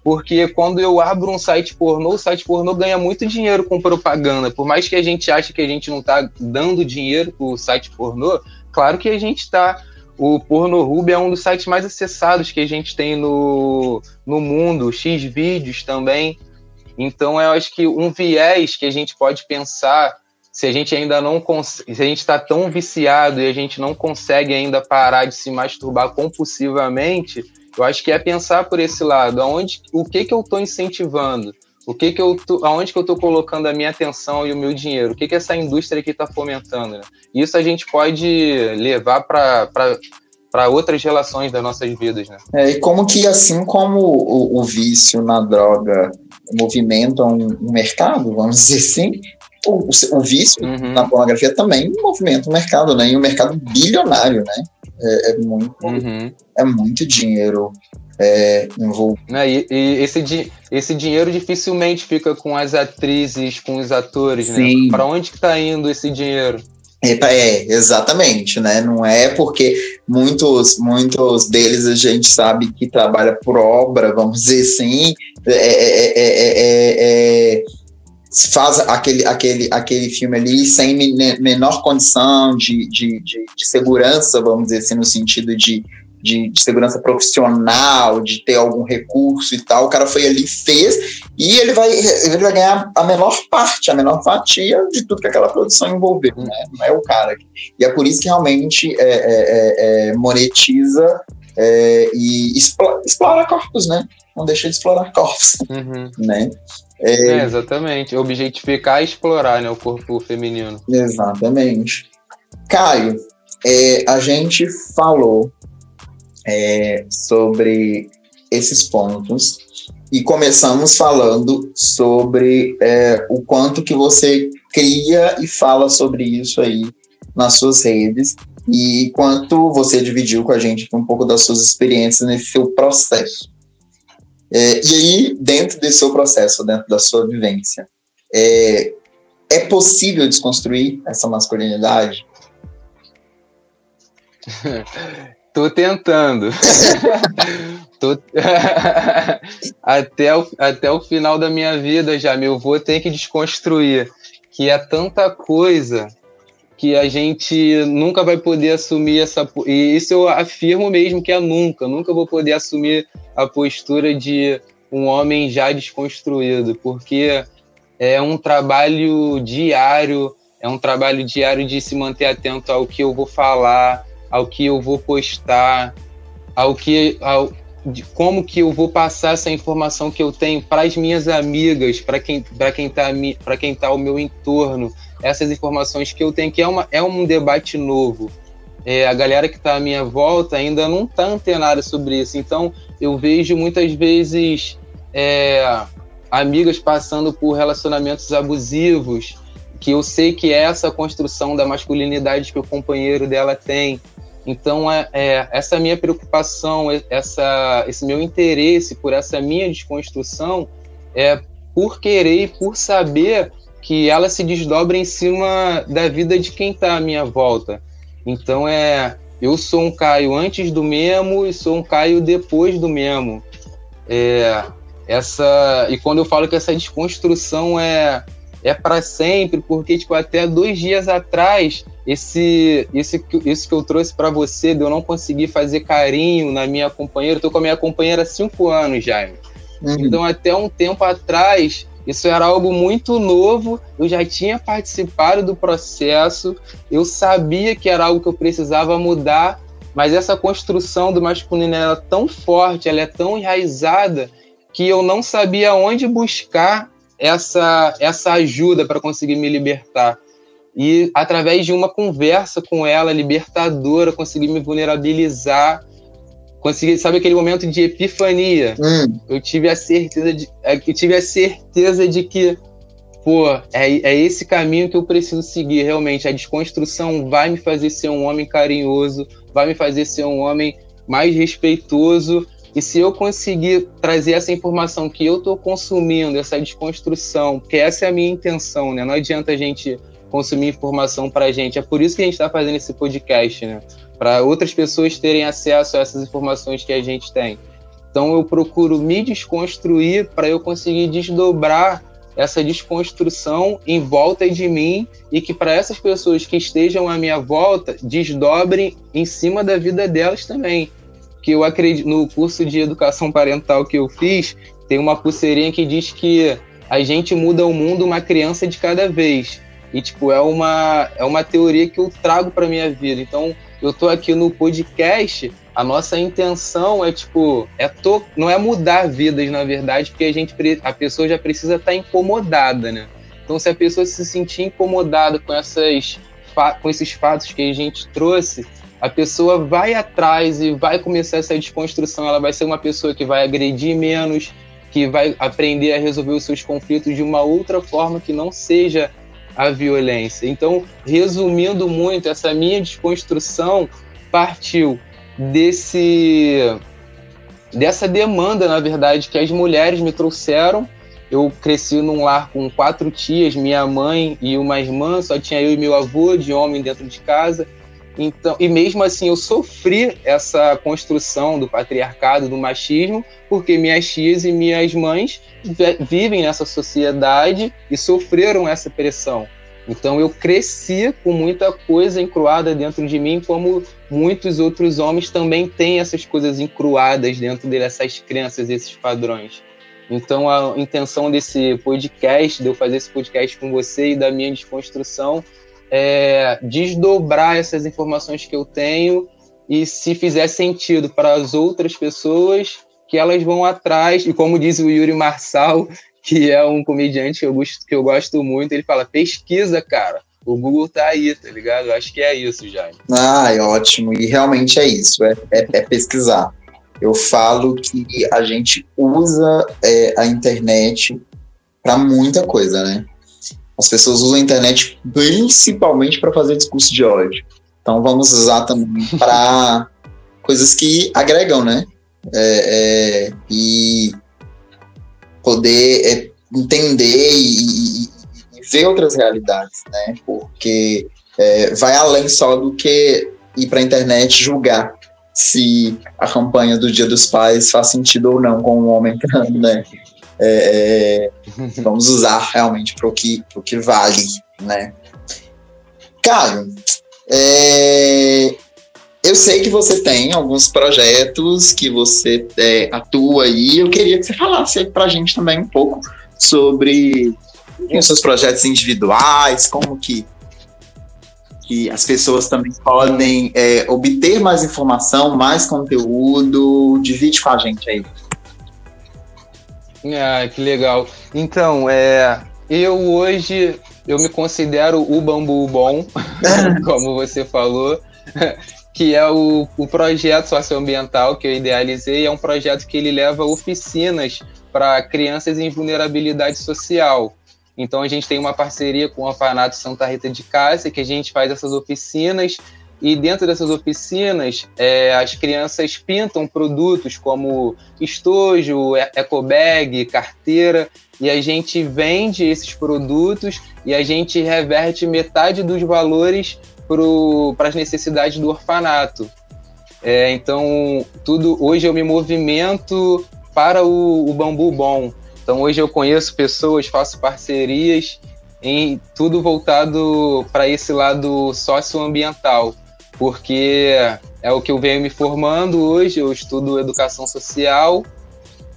Porque quando eu abro um site pornô, o site pornô ganha muito dinheiro com propaganda. Por mais que a gente ache que a gente não está dando dinheiro para o site pornô, claro que a gente está. O Pornhub é um dos sites mais acessados que a gente tem no, no mundo. X vídeos também. Então, eu acho que um viés que a gente pode pensar, se a gente ainda não se a gente está tão viciado e a gente não consegue ainda parar de se masturbar compulsivamente, eu acho que é pensar por esse lado, aonde, o que que eu estou incentivando, o que que eu tô, aonde que eu estou colocando a minha atenção e o meu dinheiro, o que que essa indústria aqui está fomentando. Né? Isso a gente pode levar para para outras relações das nossas vidas, né? É, e como que assim como o, o vício na droga movimenta um, um, mercado, vamos dizer assim, o, o vício uhum. na pornografia também movimenta o mercado, né? E um mercado bilionário, né? É, é muito, uhum. é muito dinheiro é, envolvido. Né? E, e, esse, di esse dinheiro dificilmente fica com as atrizes, com os atores, né? Sim. né? Para onde que está indo esse dinheiro? É, exatamente, né? Não é porque muitos, muitos deles a gente sabe que trabalha por obra, vamos dizer assim, é, é, é, faz aquele, aquele, aquele filme ali sem menor condição de, de, de, de segurança, vamos dizer assim, no sentido de de, de, segurança profissional, de ter algum recurso e tal. O cara foi ali, fez, e ele vai, ele vai ganhar a menor parte, a menor fatia de tudo que aquela produção envolveu, né? Não é o cara. E é por isso que realmente é, é, é, é monetiza é, e explora, explora, corpos, né? Não deixa de explorar corpos, uhum. né? É, exatamente. Objetificar e explorar né, o corpo feminino. Exatamente. Caio, a gente falou é, sobre esses pontos e começamos falando sobre é, o quanto que você cria e fala sobre isso aí nas suas redes e quanto você dividiu com a gente um pouco das suas experiências nesse seu processo. É, e aí, dentro desse seu processo, dentro da sua vivência, é, é possível desconstruir essa masculinidade? <laughs> Tô tentando. <laughs> Tô... <laughs> até, o, até o final da minha vida já, meu avô tem que desconstruir. Que é tanta coisa que a gente nunca vai poder assumir essa. E isso eu afirmo mesmo que é nunca. Nunca vou poder assumir a postura de um homem já desconstruído, porque é um trabalho diário, é um trabalho diário de se manter atento ao que eu vou falar, ao que eu vou postar, ao que ao, de como que eu vou passar essa informação que eu tenho para as minhas amigas, para quem para quem está para quem tá ao meu entorno, essas informações que eu tenho que é uma é um debate novo. É, a galera que está à minha volta ainda não está antenada sobre isso. Então eu vejo muitas vezes é, amigas passando por relacionamentos abusivos, que eu sei que é essa construção da masculinidade que o companheiro dela tem Então, é, é, essa minha preocupação, essa, esse meu interesse por essa minha desconstrução é por querer e por saber que ela se desdobra em cima da vida de quem está à minha volta. Então, é, eu sou um Caio antes do Memo e sou um Caio depois do Memo. É, essa e quando eu falo que essa desconstrução é é para sempre, porque tipo até dois dias atrás esse esse isso que eu trouxe para você, de eu não conseguir fazer carinho na minha companheira, eu tô com a minha companheira há cinco anos, Jaime. Uhum. Então até um tempo atrás isso era algo muito novo, eu já tinha participado do processo, eu sabia que era algo que eu precisava mudar, mas essa construção do masculino é tão forte, ela é tão enraizada, que eu não sabia onde buscar essa, essa ajuda para conseguir me libertar. E através de uma conversa com ela, libertadora, consegui me vulnerabilizar, consegui, sabe aquele momento de epifania? Hum. Eu tive a certeza de, é, eu tive a certeza de que, pô, é, é esse caminho que eu preciso seguir realmente. A desconstrução vai me fazer ser um homem carinhoso, vai me fazer ser um homem mais respeitoso e se eu conseguir trazer essa informação que eu estou consumindo, essa desconstrução, porque essa é a minha intenção, né? Não adianta a gente consumir informação para a gente. É por isso que a gente está fazendo esse podcast, né? Para outras pessoas terem acesso a essas informações que a gente tem. Então eu procuro me desconstruir para eu conseguir desdobrar essa desconstrução em volta de mim e que para essas pessoas que estejam à minha volta desdobrem em cima da vida delas também que eu acredito no curso de educação parental que eu fiz, tem uma pulseirinha que diz que a gente muda o mundo uma criança de cada vez. E tipo, é uma é uma teoria que eu trago para minha vida. Então, eu tô aqui no podcast, a nossa intenção é tipo, é to, não é mudar vidas na verdade, porque a gente a pessoa já precisa estar tá incomodada, né? Então, se a pessoa se sentir incomodada com essas com esses fatos que a gente trouxe, a pessoa vai atrás e vai começar essa desconstrução. Ela vai ser uma pessoa que vai agredir menos, que vai aprender a resolver os seus conflitos de uma outra forma que não seja a violência. Então, resumindo muito, essa minha desconstrução partiu desse dessa demanda, na verdade, que as mulheres me trouxeram. Eu cresci num lar com quatro tias, minha mãe e uma irmã, só tinha eu e meu avô de homem dentro de casa. Então, e mesmo assim eu sofri essa construção do patriarcado, do machismo, porque minhas tias e minhas mães vivem nessa sociedade e sofreram essa pressão. Então eu cresci com muita coisa encruada dentro de mim, como muitos outros homens também têm essas coisas encruadas dentro dele, essas crenças, esses padrões. Então a intenção desse podcast, de eu fazer esse podcast com você e da minha desconstrução, é, desdobrar essas informações que eu tenho e se fizer sentido para as outras pessoas, que elas vão atrás. E como diz o Yuri Marçal, <laughs> que é um comediante que eu gosto, que eu gosto muito, ele fala: pesquisa, cara. O Google tá aí, tá ligado? Eu acho que é isso, Jaime. Ah, é ótimo. E realmente é isso, é, é, é pesquisar. Eu falo que a gente usa é, a internet para muita coisa, né? As pessoas usam a internet principalmente para fazer discurso de ódio. Então vamos usar também para <laughs> coisas que agregam, né? É, é, e poder é, entender e, e, e, ver outras realidades, né? Porque é, vai além só do que ir para a internet julgar se a campanha do Dia dos Pais faz sentido ou não com o homem entrando, né? É, é, vamos usar realmente para o que, que vale, né? Caio, é, eu sei que você tem alguns projetos que você é, atua aí. Eu queria que você falasse para a gente também um pouco sobre os seus projetos individuais, como que, que as pessoas também podem é, obter mais informação, mais conteúdo. Divide com a gente aí. Ah, que legal. Então, é, eu hoje eu me considero o bambu bom, <laughs> como você falou, que é o, o projeto socioambiental que eu idealizei. É um projeto que ele leva oficinas para crianças em vulnerabilidade social. Então a gente tem uma parceria com o Orfanato Santa Rita de Cássia, que a gente faz essas oficinas E dentro dessas oficinas, é, as crianças pintam produtos como estojo, ecobag, carteira, e a gente vende esses produtos e a gente reverte metade dos valores para as necessidades do orfanato. É, então, tudo hoje eu me movimento para o, o Bambu Bom. Então, hoje eu conheço pessoas, faço parcerias em tudo voltado para esse lado socioambiental, porque é o que eu venho me formando hoje. Eu estudo educação social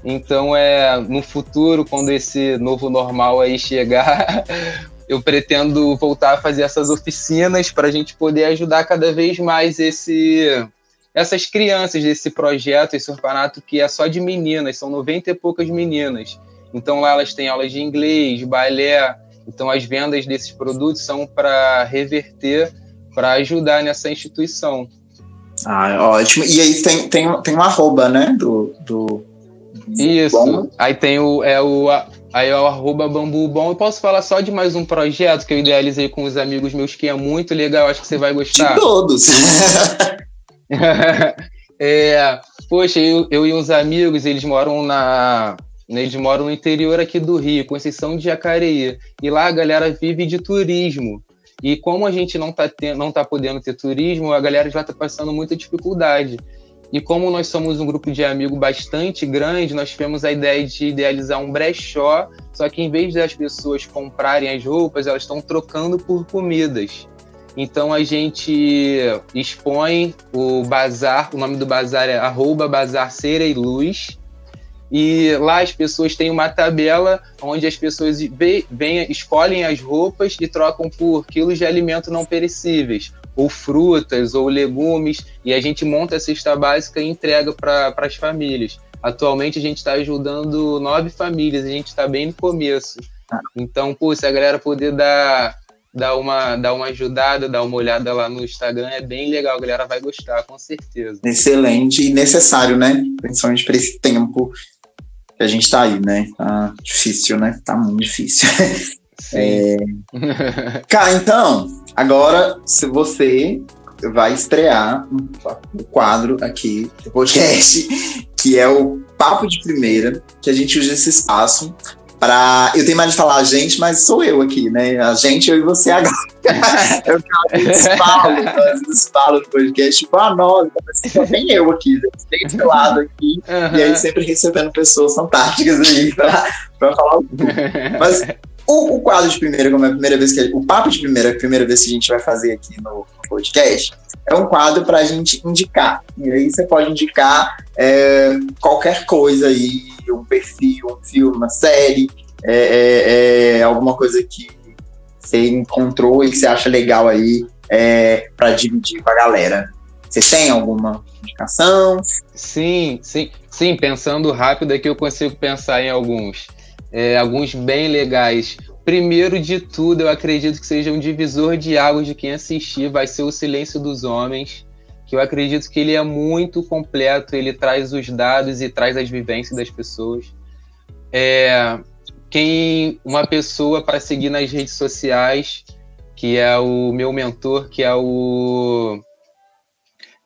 então, é no futuro, quando esse novo normal aí chegar, <laughs> eu pretendo voltar a fazer essas oficinas para a gente poder ajudar cada vez mais esse, essas crianças desse projeto, esse orfanato que é só de meninas, são 90 e poucas meninas. Então, lá elas têm aulas de inglês, balé. Então, as vendas desses produtos são para reverter, para ajudar nessa instituição. Ah, ótimo. E aí tem, tem, tem um arroba, né, do, do, isso. Bom. Aí tem o, é o, aí é o arroba bambu bom. Eu posso falar só de mais um projeto que eu idealizei com os amigos meus que é muito legal, acho que você vai gostar. De todos. <laughs> é, poxa, eu, eu e uns amigos, eles moram na. Eles moram no interior aqui do Rio, Conceição de Jacareí. E lá a galera vive de turismo. E como a gente não está não tá podendo ter turismo, a galera já está passando muita dificuldade. E como nós somos um grupo de amigos bastante grande, nós tivemos a ideia de idealizar um brechó, só que em vez das pessoas comprarem as roupas, elas estão trocando por comidas. Então a gente expõe o bazar, o nome do bazar é arroba bazar cera e luz. E lá as pessoas têm uma tabela onde as pessoas vem, escolhem as roupas e trocam por quilos de alimento não perecíveis ou frutas ou legumes, e a gente monta a cesta básica e entrega para as famílias. Atualmente a gente está ajudando nove famílias, a gente está bem no começo. Então, pô, se a galera poder dar, dar, uma, dar uma ajudada, dar uma olhada lá no Instagram, é bem legal, a galera vai gostar, com certeza. Excelente e necessário, né? Principalmente para esse tempo a gente está aí, né? Tá difícil, né? Tá muito difícil. <laughs> É... <laughs> Cá, então, agora, se você vai estrear um quadro aqui do podcast, que é o Papo de Primeira, que a gente usa esse espaço para. Eu tenho mais de falar a gente, mas sou eu aqui, né? A gente, eu e você agora. <laughs> eu falo, vezes falo no podcast, tipo, ah, nossa, só tem eu aqui, tem esse <laughs> lado aqui, uhum. e aí sempre recebendo pessoas fantásticas aí para falar o Mas o, o, quadro de primeira, como é a primeira vez que. O papo de primeira, a primeira vez que a gente vai fazer aqui no, podcast, é um quadro para a gente indicar. E aí você pode indicar é, qualquer coisa aí, um perfil, um filme, uma série, é, é, é alguma coisa que você encontrou e que você acha legal aí é, para dividir com a galera. Você tem alguma indicação? Sim, sim, sim. Pensando rápido aqui, eu consigo pensar em alguns é, alguns bem legais. Primeiro de tudo, eu acredito que seja um divisor de águas de quem assistir, vai ser o Silêncio dos Homens, que eu acredito que ele é muito completo, ele traz os dados e traz as vivências das pessoas. É, quem uma pessoa para seguir nas redes sociais, que é o meu mentor, que é o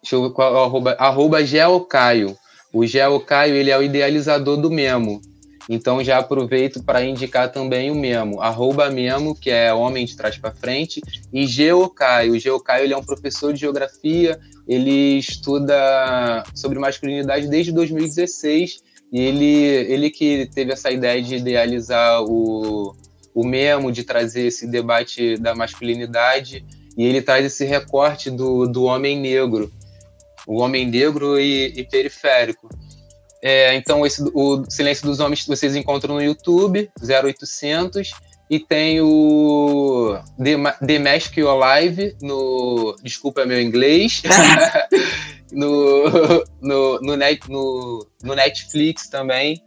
deixa eu, qual, arroba, arroba Geocaio. O Geocaio, ele é o idealizador do Memo. Então já aproveito para indicar também o Memo, arroba Memo, que é Homem de Trás para Frente, e Geocaio. O Geocaio ele é um professor de geografia, ele estuda sobre masculinidade desde 2016, e ele, ele que teve essa ideia de idealizar o, o Memo, de trazer esse debate da masculinidade, e ele traz esse recorte do, do homem negro, o homem negro e, e periférico. É, então, esse, o Silêncio dos Homens vocês encontram no YouTube, 0800. E tem o The, The Mask Your Live no. Desculpa meu inglês. <laughs> <laughs> no, no, no, net, no, no Netflix também,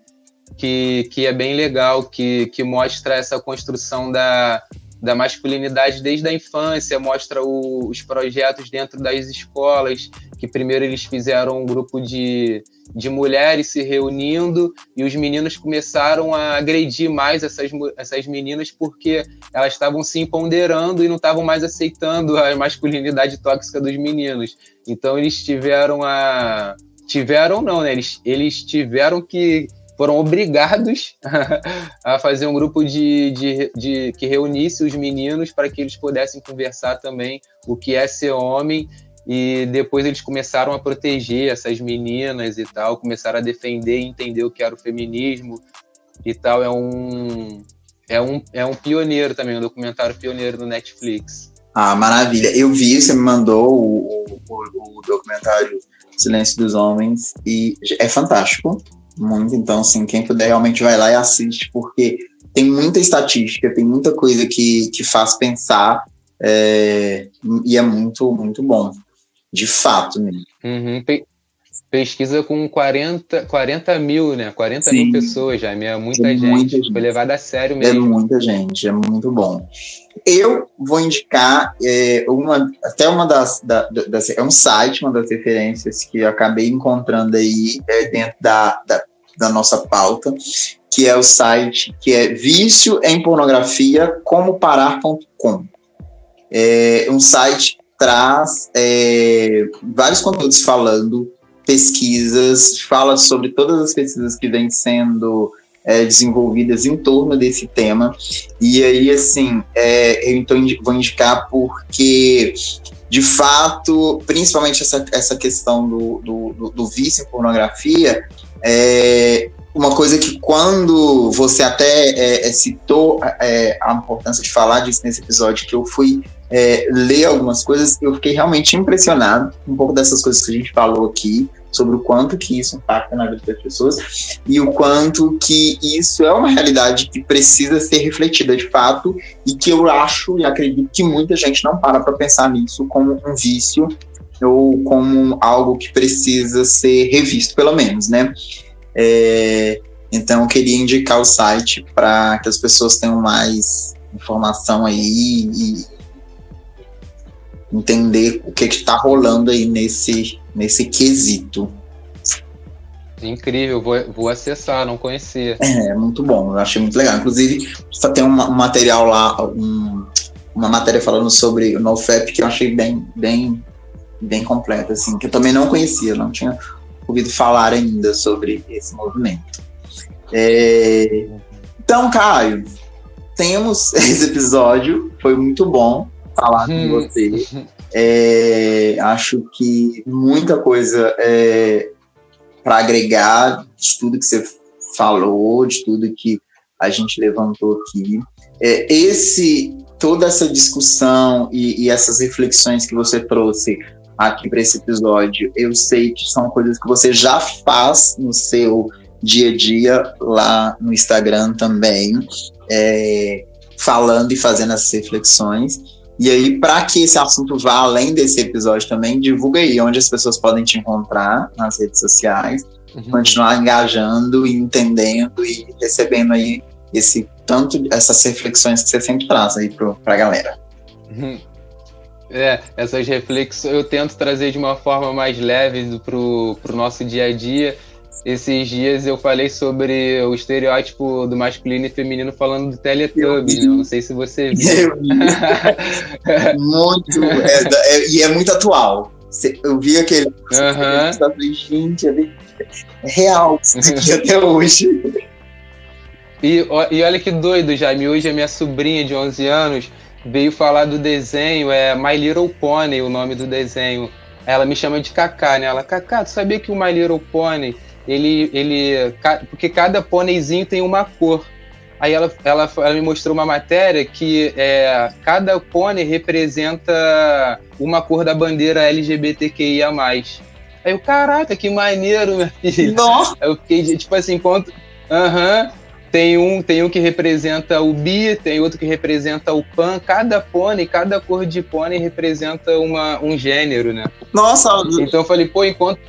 que, que é bem legal, que, que mostra essa construção da, da masculinidade desde a infância, mostra o, os projetos dentro das escolas, que primeiro eles fizeram um grupo de, de mulheres se reunindo e os meninos começaram a agredir mais essas, essas meninas porque elas estavam se empoderando e não estavam mais aceitando a masculinidade tóxica dos meninos. Então eles tiveram a. Tiveram não, né? Eles, eles tiveram que foram obrigados <laughs> a fazer um grupo de, de, de, que reunisse os meninos para que eles pudessem conversar também o que é ser homem e depois eles começaram a proteger essas meninas e tal, começaram a defender e entender o que era o feminismo e tal. É um é um, é um pioneiro também, um documentário pioneiro do Netflix. Ah, maravilha. Eu vi, você me mandou o, o, o documentário Silêncio dos Homens e é fantástico muito. Então, assim, quem puder realmente vai lá e assiste, porque tem muita estatística, tem muita coisa que, que faz pensar é, e é muito, muito bom. De fato mesmo. Uhum. Pesquisa com 40, 40 mil, né? 40 Sim. mil pessoas já, é muita, é gente. muita gente. Foi levada a sério mesmo. É muita gente, é muito bom. Eu vou indicar é, uma, até uma das, da, das, É um site, uma das referências que eu acabei encontrando aí é, dentro da, da, da nossa pauta, que é o site que é vício em pornografia como parar.com. É um site que traz é, vários conteúdos falando pesquisas, fala sobre todas as pesquisas que vêm sendo é, desenvolvidas em torno desse tema. E aí, assim, é, eu então vou indicar porque, de fato, principalmente essa, essa questão do, do, do vício em pornografia, é, uma coisa que quando você até é, é citou é, a importância de falar disso nesse episódio, que eu fui é, ler algumas coisas, eu fiquei realmente impressionado um pouco dessas coisas que a gente falou aqui, sobre o quanto que isso impacta na vida das pessoas e o quanto que isso é uma realidade que precisa ser refletida de fato e que eu acho e acredito que muita gente não para para pensar nisso como um vício ou como algo que precisa ser revisto, pelo menos, né? É, então, eu queria indicar o site para que as pessoas tenham mais informação aí e entender o que está rolando aí nesse, nesse quesito. Incrível, vou, vou acessar, não conhecia. É, muito bom, eu achei muito legal. Inclusive, só tem um, um material lá, um, uma matéria falando sobre o NoFap que eu achei bem, bem, bem completa, assim, que eu também não conhecia, não tinha ouvido falar ainda sobre esse movimento. É... Então, Caio, temos <laughs> esse episódio, foi muito bom falar com hum. você. <laughs> É, acho que muita coisa é, para agregar de tudo que você falou, de tudo que a gente levantou aqui. É, esse toda essa discussão e, e essas reflexões que você trouxe aqui para esse episódio, eu sei que são coisas que você já faz no seu dia a dia lá no Instagram também, é, falando e fazendo essas reflexões. E aí, para que esse assunto vá além desse episódio também, divulga aí onde as pessoas podem te encontrar nas redes sociais, uhum. continuar engajando e entendendo e recebendo aí esse tanto essas reflexões que você sempre traz aí para a galera. Uhum. É, essas reflexões eu tento trazer de uma forma mais leve pro, pro nosso dia a dia. Esses dias eu falei sobre o estereótipo do masculino e feminino falando do Teletubbies, né? Não sei se você <laughs> viu. muito. É, é, e é muito atual. Eu vi aquele. Uhum. Gente, é real. <laughs> até hoje. E, e olha que doido, Jaime. Hoje a minha sobrinha de 11 anos veio falar do desenho, é My Little Pony o nome do desenho. Ela me chama de Kaká, né? Ela, Kaká, tu sabia que o My Little Pony, ele, ele, porque cada pôneizinho tem uma cor. Aí ela, ela, ela me mostrou uma matéria que é, cada pônei representa uma cor da bandeira LGBTQIA+. Aí eu, caraca, que maneiro, minha filha. Nossa! Eu fiquei, tipo assim, enquanto... Aham, uhum, tem um, tem um que representa o bi, tem outro que representa o pan. Cada pônei, cada cor de pônei representa uma, um gênero, né? Nossa! Então eu falei, pô, enquanto.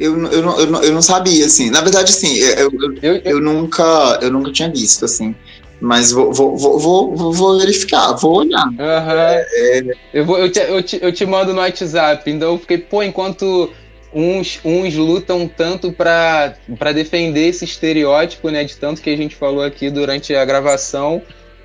Eu, eu, eu, eu não sabia, assim. Na verdade, assim, eu, eu, eu, nunca, eu nunca tinha visto, assim. Mas vou, vou, vou, vou, vou verificar, vou olhar. É, eu, vou, eu, te, eu, te, eu te mando no WhatsApp. Então eu fiquei, pô, enquanto uns, uns lutam tanto para defender esse estereótipo, né, de tanto que a gente falou aqui durante a gravação,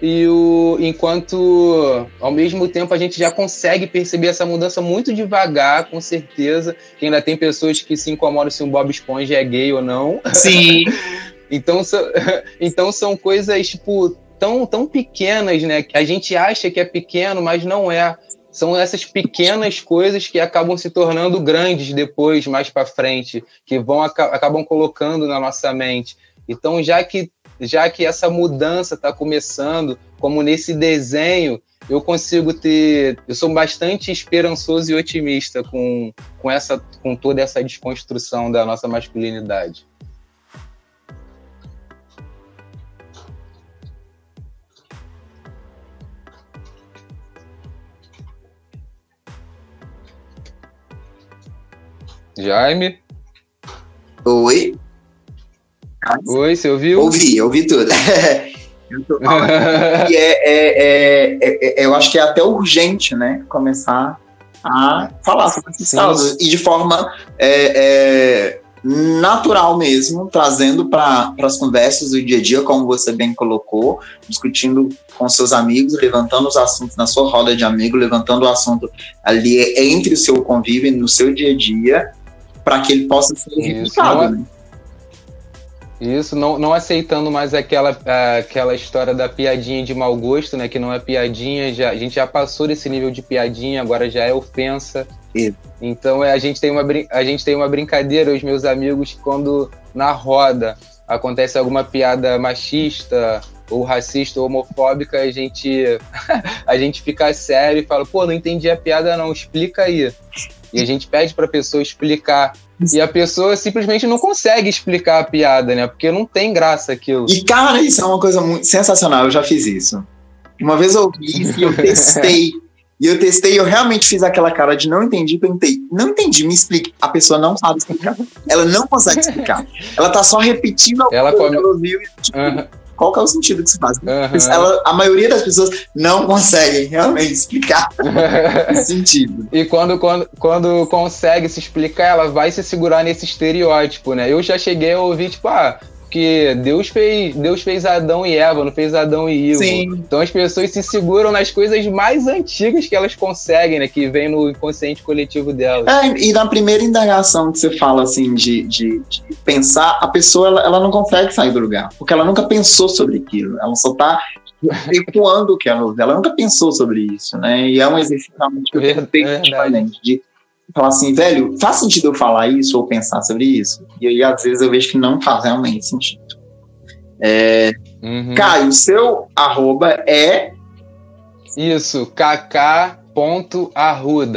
e o, enquanto ao mesmo tempo a gente já consegue perceber essa mudança muito devagar, com certeza, que ainda tem pessoas que se incomodam se um Bob Esponja é gay ou não. Sim. <laughs> então, <laughs> então são coisas tipo tão, tão pequenas, né, que a gente acha que é pequeno, mas não é. São essas pequenas coisas que acabam se tornando grandes depois, mais para frente, que vão acabam colocando na nossa mente. Então, já que já que essa mudança está começando, como nesse desenho, eu consigo ter. Eu sou bastante esperançoso e otimista com, com, essa, com toda essa desconstrução da nossa masculinidade. Jaime? Oi? Oi, você ouviu? Ouvi, ouvi tudo. <laughs> eu, é, é, é, é, eu acho que é até urgente, né? Começar a falar sobre esses casos. E de forma é, natural mesmo, trazendo para as conversas do dia a dia, como você bem colocou, discutindo com seus amigos, levantando os assuntos na sua roda de amigo, levantando o assunto ali entre o seu convívio, no seu dia a dia, para que ele possa ser replicado, né? Isso, não, não aceitando mais aquela, aquela história da piadinha de mau gosto, né? Que não é piadinha, já, a gente já passou desse nível de piadinha, agora já é ofensa. Isso. Então é, a, gente tem uma, a gente tem uma brincadeira, os meus amigos, quando na roda acontece alguma piada machista ou racista ou homofóbica, a gente, <laughs> a gente fica sério e fala, pô, não entendi a piada não, explica aí. E a gente pede para a pessoa explicar e a pessoa simplesmente não consegue explicar a piada, né? Porque não tem graça aquilo. E, cara, isso é uma coisa muito sensacional. Eu já fiz isso. Uma vez eu ouvi e eu testei. <laughs> e eu testei, eu realmente fiz aquela cara de não entendi, perguntei, não entendi, me explique. A pessoa não sabe explicar. Ela não consegue explicar. Ela tá só repetindo o ela come... que ela ouviu e, tipo, qual que é o sentido que se faz? Uhum. Ela, a maioria das pessoas não conseguem realmente explicar <laughs> o sentido. E quando, quando, quando consegue se explicar, ela vai se segurar nesse estereótipo, né? Eu já cheguei a ouvir, tipo, ah, porque Deus fez, Deus fez Adão e Eva, não fez Adão e Ivo. Sim. Então as pessoas se seguram nas coisas mais antigas que elas conseguem, né? Que vem no inconsciente coletivo delas. É, e na primeira indagação que você fala, assim, de, de, de pensar, a pessoa, ela, ela, não consegue sair do lugar. Porque ela nunca pensou sobre aquilo. Ela só tá ecoando o que ela Ela nunca pensou sobre isso, né? E é um exercício realmente que eu tenho de falar assim, velho, faz sentido eu falar isso ou pensar sobre isso? E aí, às vezes, eu vejo que não faz realmente sentido. É, uhum. Caio, seu arroba é. Isso, kk.arruda.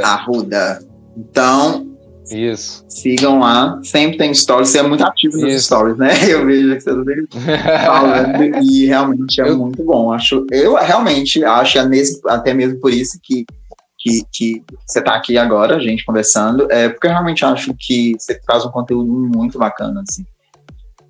Arruda. Então. Isso. Sigam lá. Sempre tem stories. Você é muito ativo nos stories, né? <laughs> Eu vejo que você está falando. <laughs> e realmente é eu... muito bom. Acho, eu realmente acho, até mesmo por isso que que, que você está aqui agora, a gente conversando, é porque eu realmente acho que você traz um conteúdo muito bacana, assim,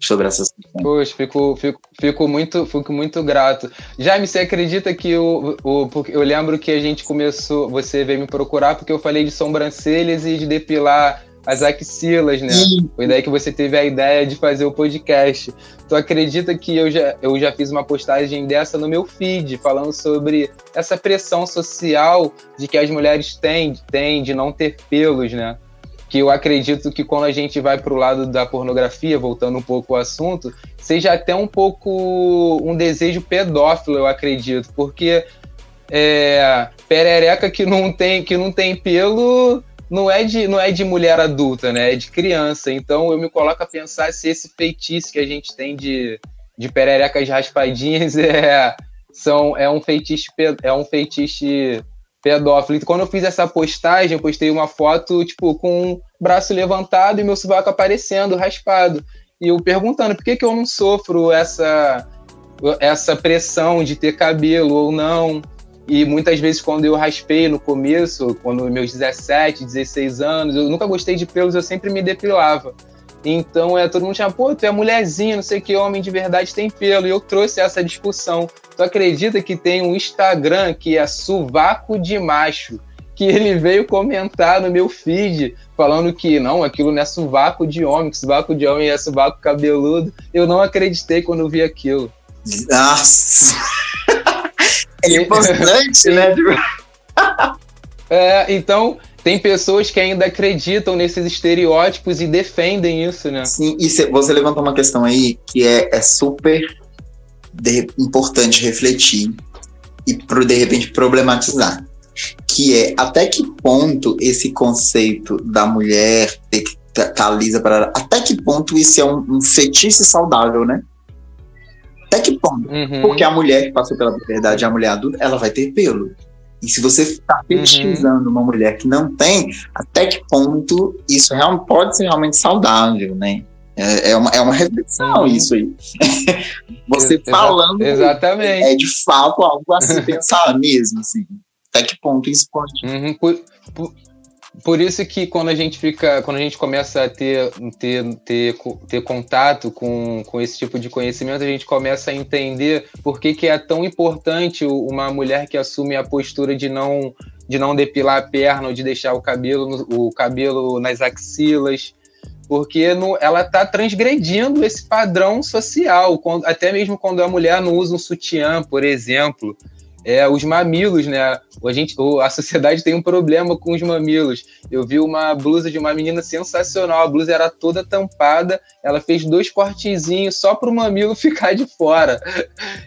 sobre essas questões. Poxa, fico, fico, fico, muito, fico muito grato. Jaime, você acredita que o, o, eu lembro que a gente começou, você veio me procurar porque eu falei de sobrancelhas e de depilar as axilas, né? Sim. Foi daí que você teve a ideia de fazer o podcast. Tu acredita que eu já, eu já fiz uma postagem dessa no meu feed, falando sobre essa pressão social de que as mulheres têm, têm de não ter pelos, né? Que eu acredito que quando a gente vai para o lado da pornografia, voltando um pouco ao assunto, seja até um pouco um desejo pedófilo, eu acredito, porque é, perereca que não tem que não tem pelo não é de não é de mulher adulta, né? É de criança. Então eu me coloco a pensar se esse feitiço que a gente tem de, de pererecas raspadinhas <laughs> é são é um feitiço é um feitiço pedófilo. E quando eu fiz essa postagem, eu postei uma foto tipo com o braço levantado e meu sovaco aparecendo raspado. E eu perguntando por que, que eu não sofro essa essa pressão de ter cabelo ou não. E muitas vezes, quando eu raspei no começo, quando meus 17, 16 anos, eu nunca gostei de pelos, eu sempre me depilava. Então é todo mundo chama, pô, tu é mulherzinha, não sei que homem de verdade tem pelo. E eu trouxe essa discussão. Tu acredita que tem um Instagram que é Suvaco de Macho? Que ele veio comentar no meu feed, falando que não, aquilo não é suvaco de homem, que suvaco de homem é suvaco cabeludo. Eu não acreditei quando vi aquilo. Nossa! É importante, <laughs> né? <laughs> é, então, tem pessoas que ainda acreditam nesses estereótipos e defendem isso, né? Sim, e você levantou uma questão aí que é, é super de, importante refletir e, pro, de repente, problematizar. Que é até que ponto esse conceito da mulher ter que estar tá lisa para. Até que ponto isso é um, um fetiche saudável, né? Até que ponto? Uhum. Porque a mulher que passou pela puberdade, a mulher adulta, ela vai ter pelo. E se você está fetichizando uhum. uma mulher que não tem, até que ponto isso pode ser realmente saudável, né? É, é, uma, é uma reflexão uhum. isso aí. <laughs> você Ex falando exatamente. é de fato algo a se pensar mesmo, assim. Até que ponto isso pode. Uhum. Por, por, por isso que quando a gente fica, quando a gente começa a ter, ter, ter, ter contato com, com esse tipo de conhecimento, a gente começa a entender por que, que é tão importante uma mulher que assume a postura de não, de não depilar a perna ou de deixar o cabelo, o cabelo nas axilas, porque no, ela está transgredindo esse padrão social, quando, até mesmo quando a mulher não usa um sutiã, por exemplo é, os mamilos, né? A, gente, a sociedade tem um problema com os mamilos. Eu vi uma blusa de uma menina sensacional, a blusa era toda tampada, ela fez dois cortezinhos só para o mamilo <laughs> ficar de fora.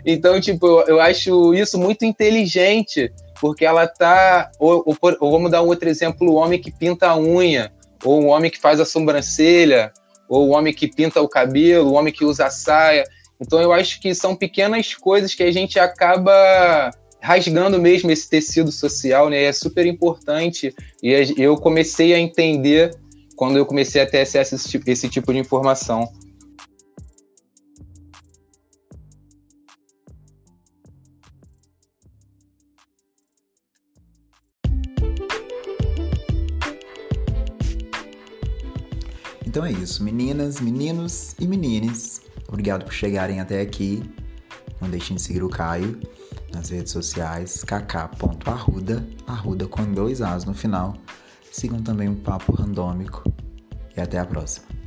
Então, tipo, eu, eu acho isso muito inteligente, porque ela tá. Ou, ou, ou, vamos dar um outro exemplo: o homem que pinta a unha, ou o homem que faz a sobrancelha, ou o homem que pinta o cabelo, o homem que usa a saia. Então, eu acho que são pequenas coisas que a gente acaba rasgando mesmo esse tecido social, né? É super importante e eu comecei a entender quando eu comecei a ter acesso a esse tipo, esse tipo de informação. Então é isso, meninas, meninos e menines. Obrigado por chegarem até aqui. Não deixem de seguir o Caio nas redes sociais, kk.arruda, arruda com dois As no final. Sigam também o Papo Randômico e até a próxima.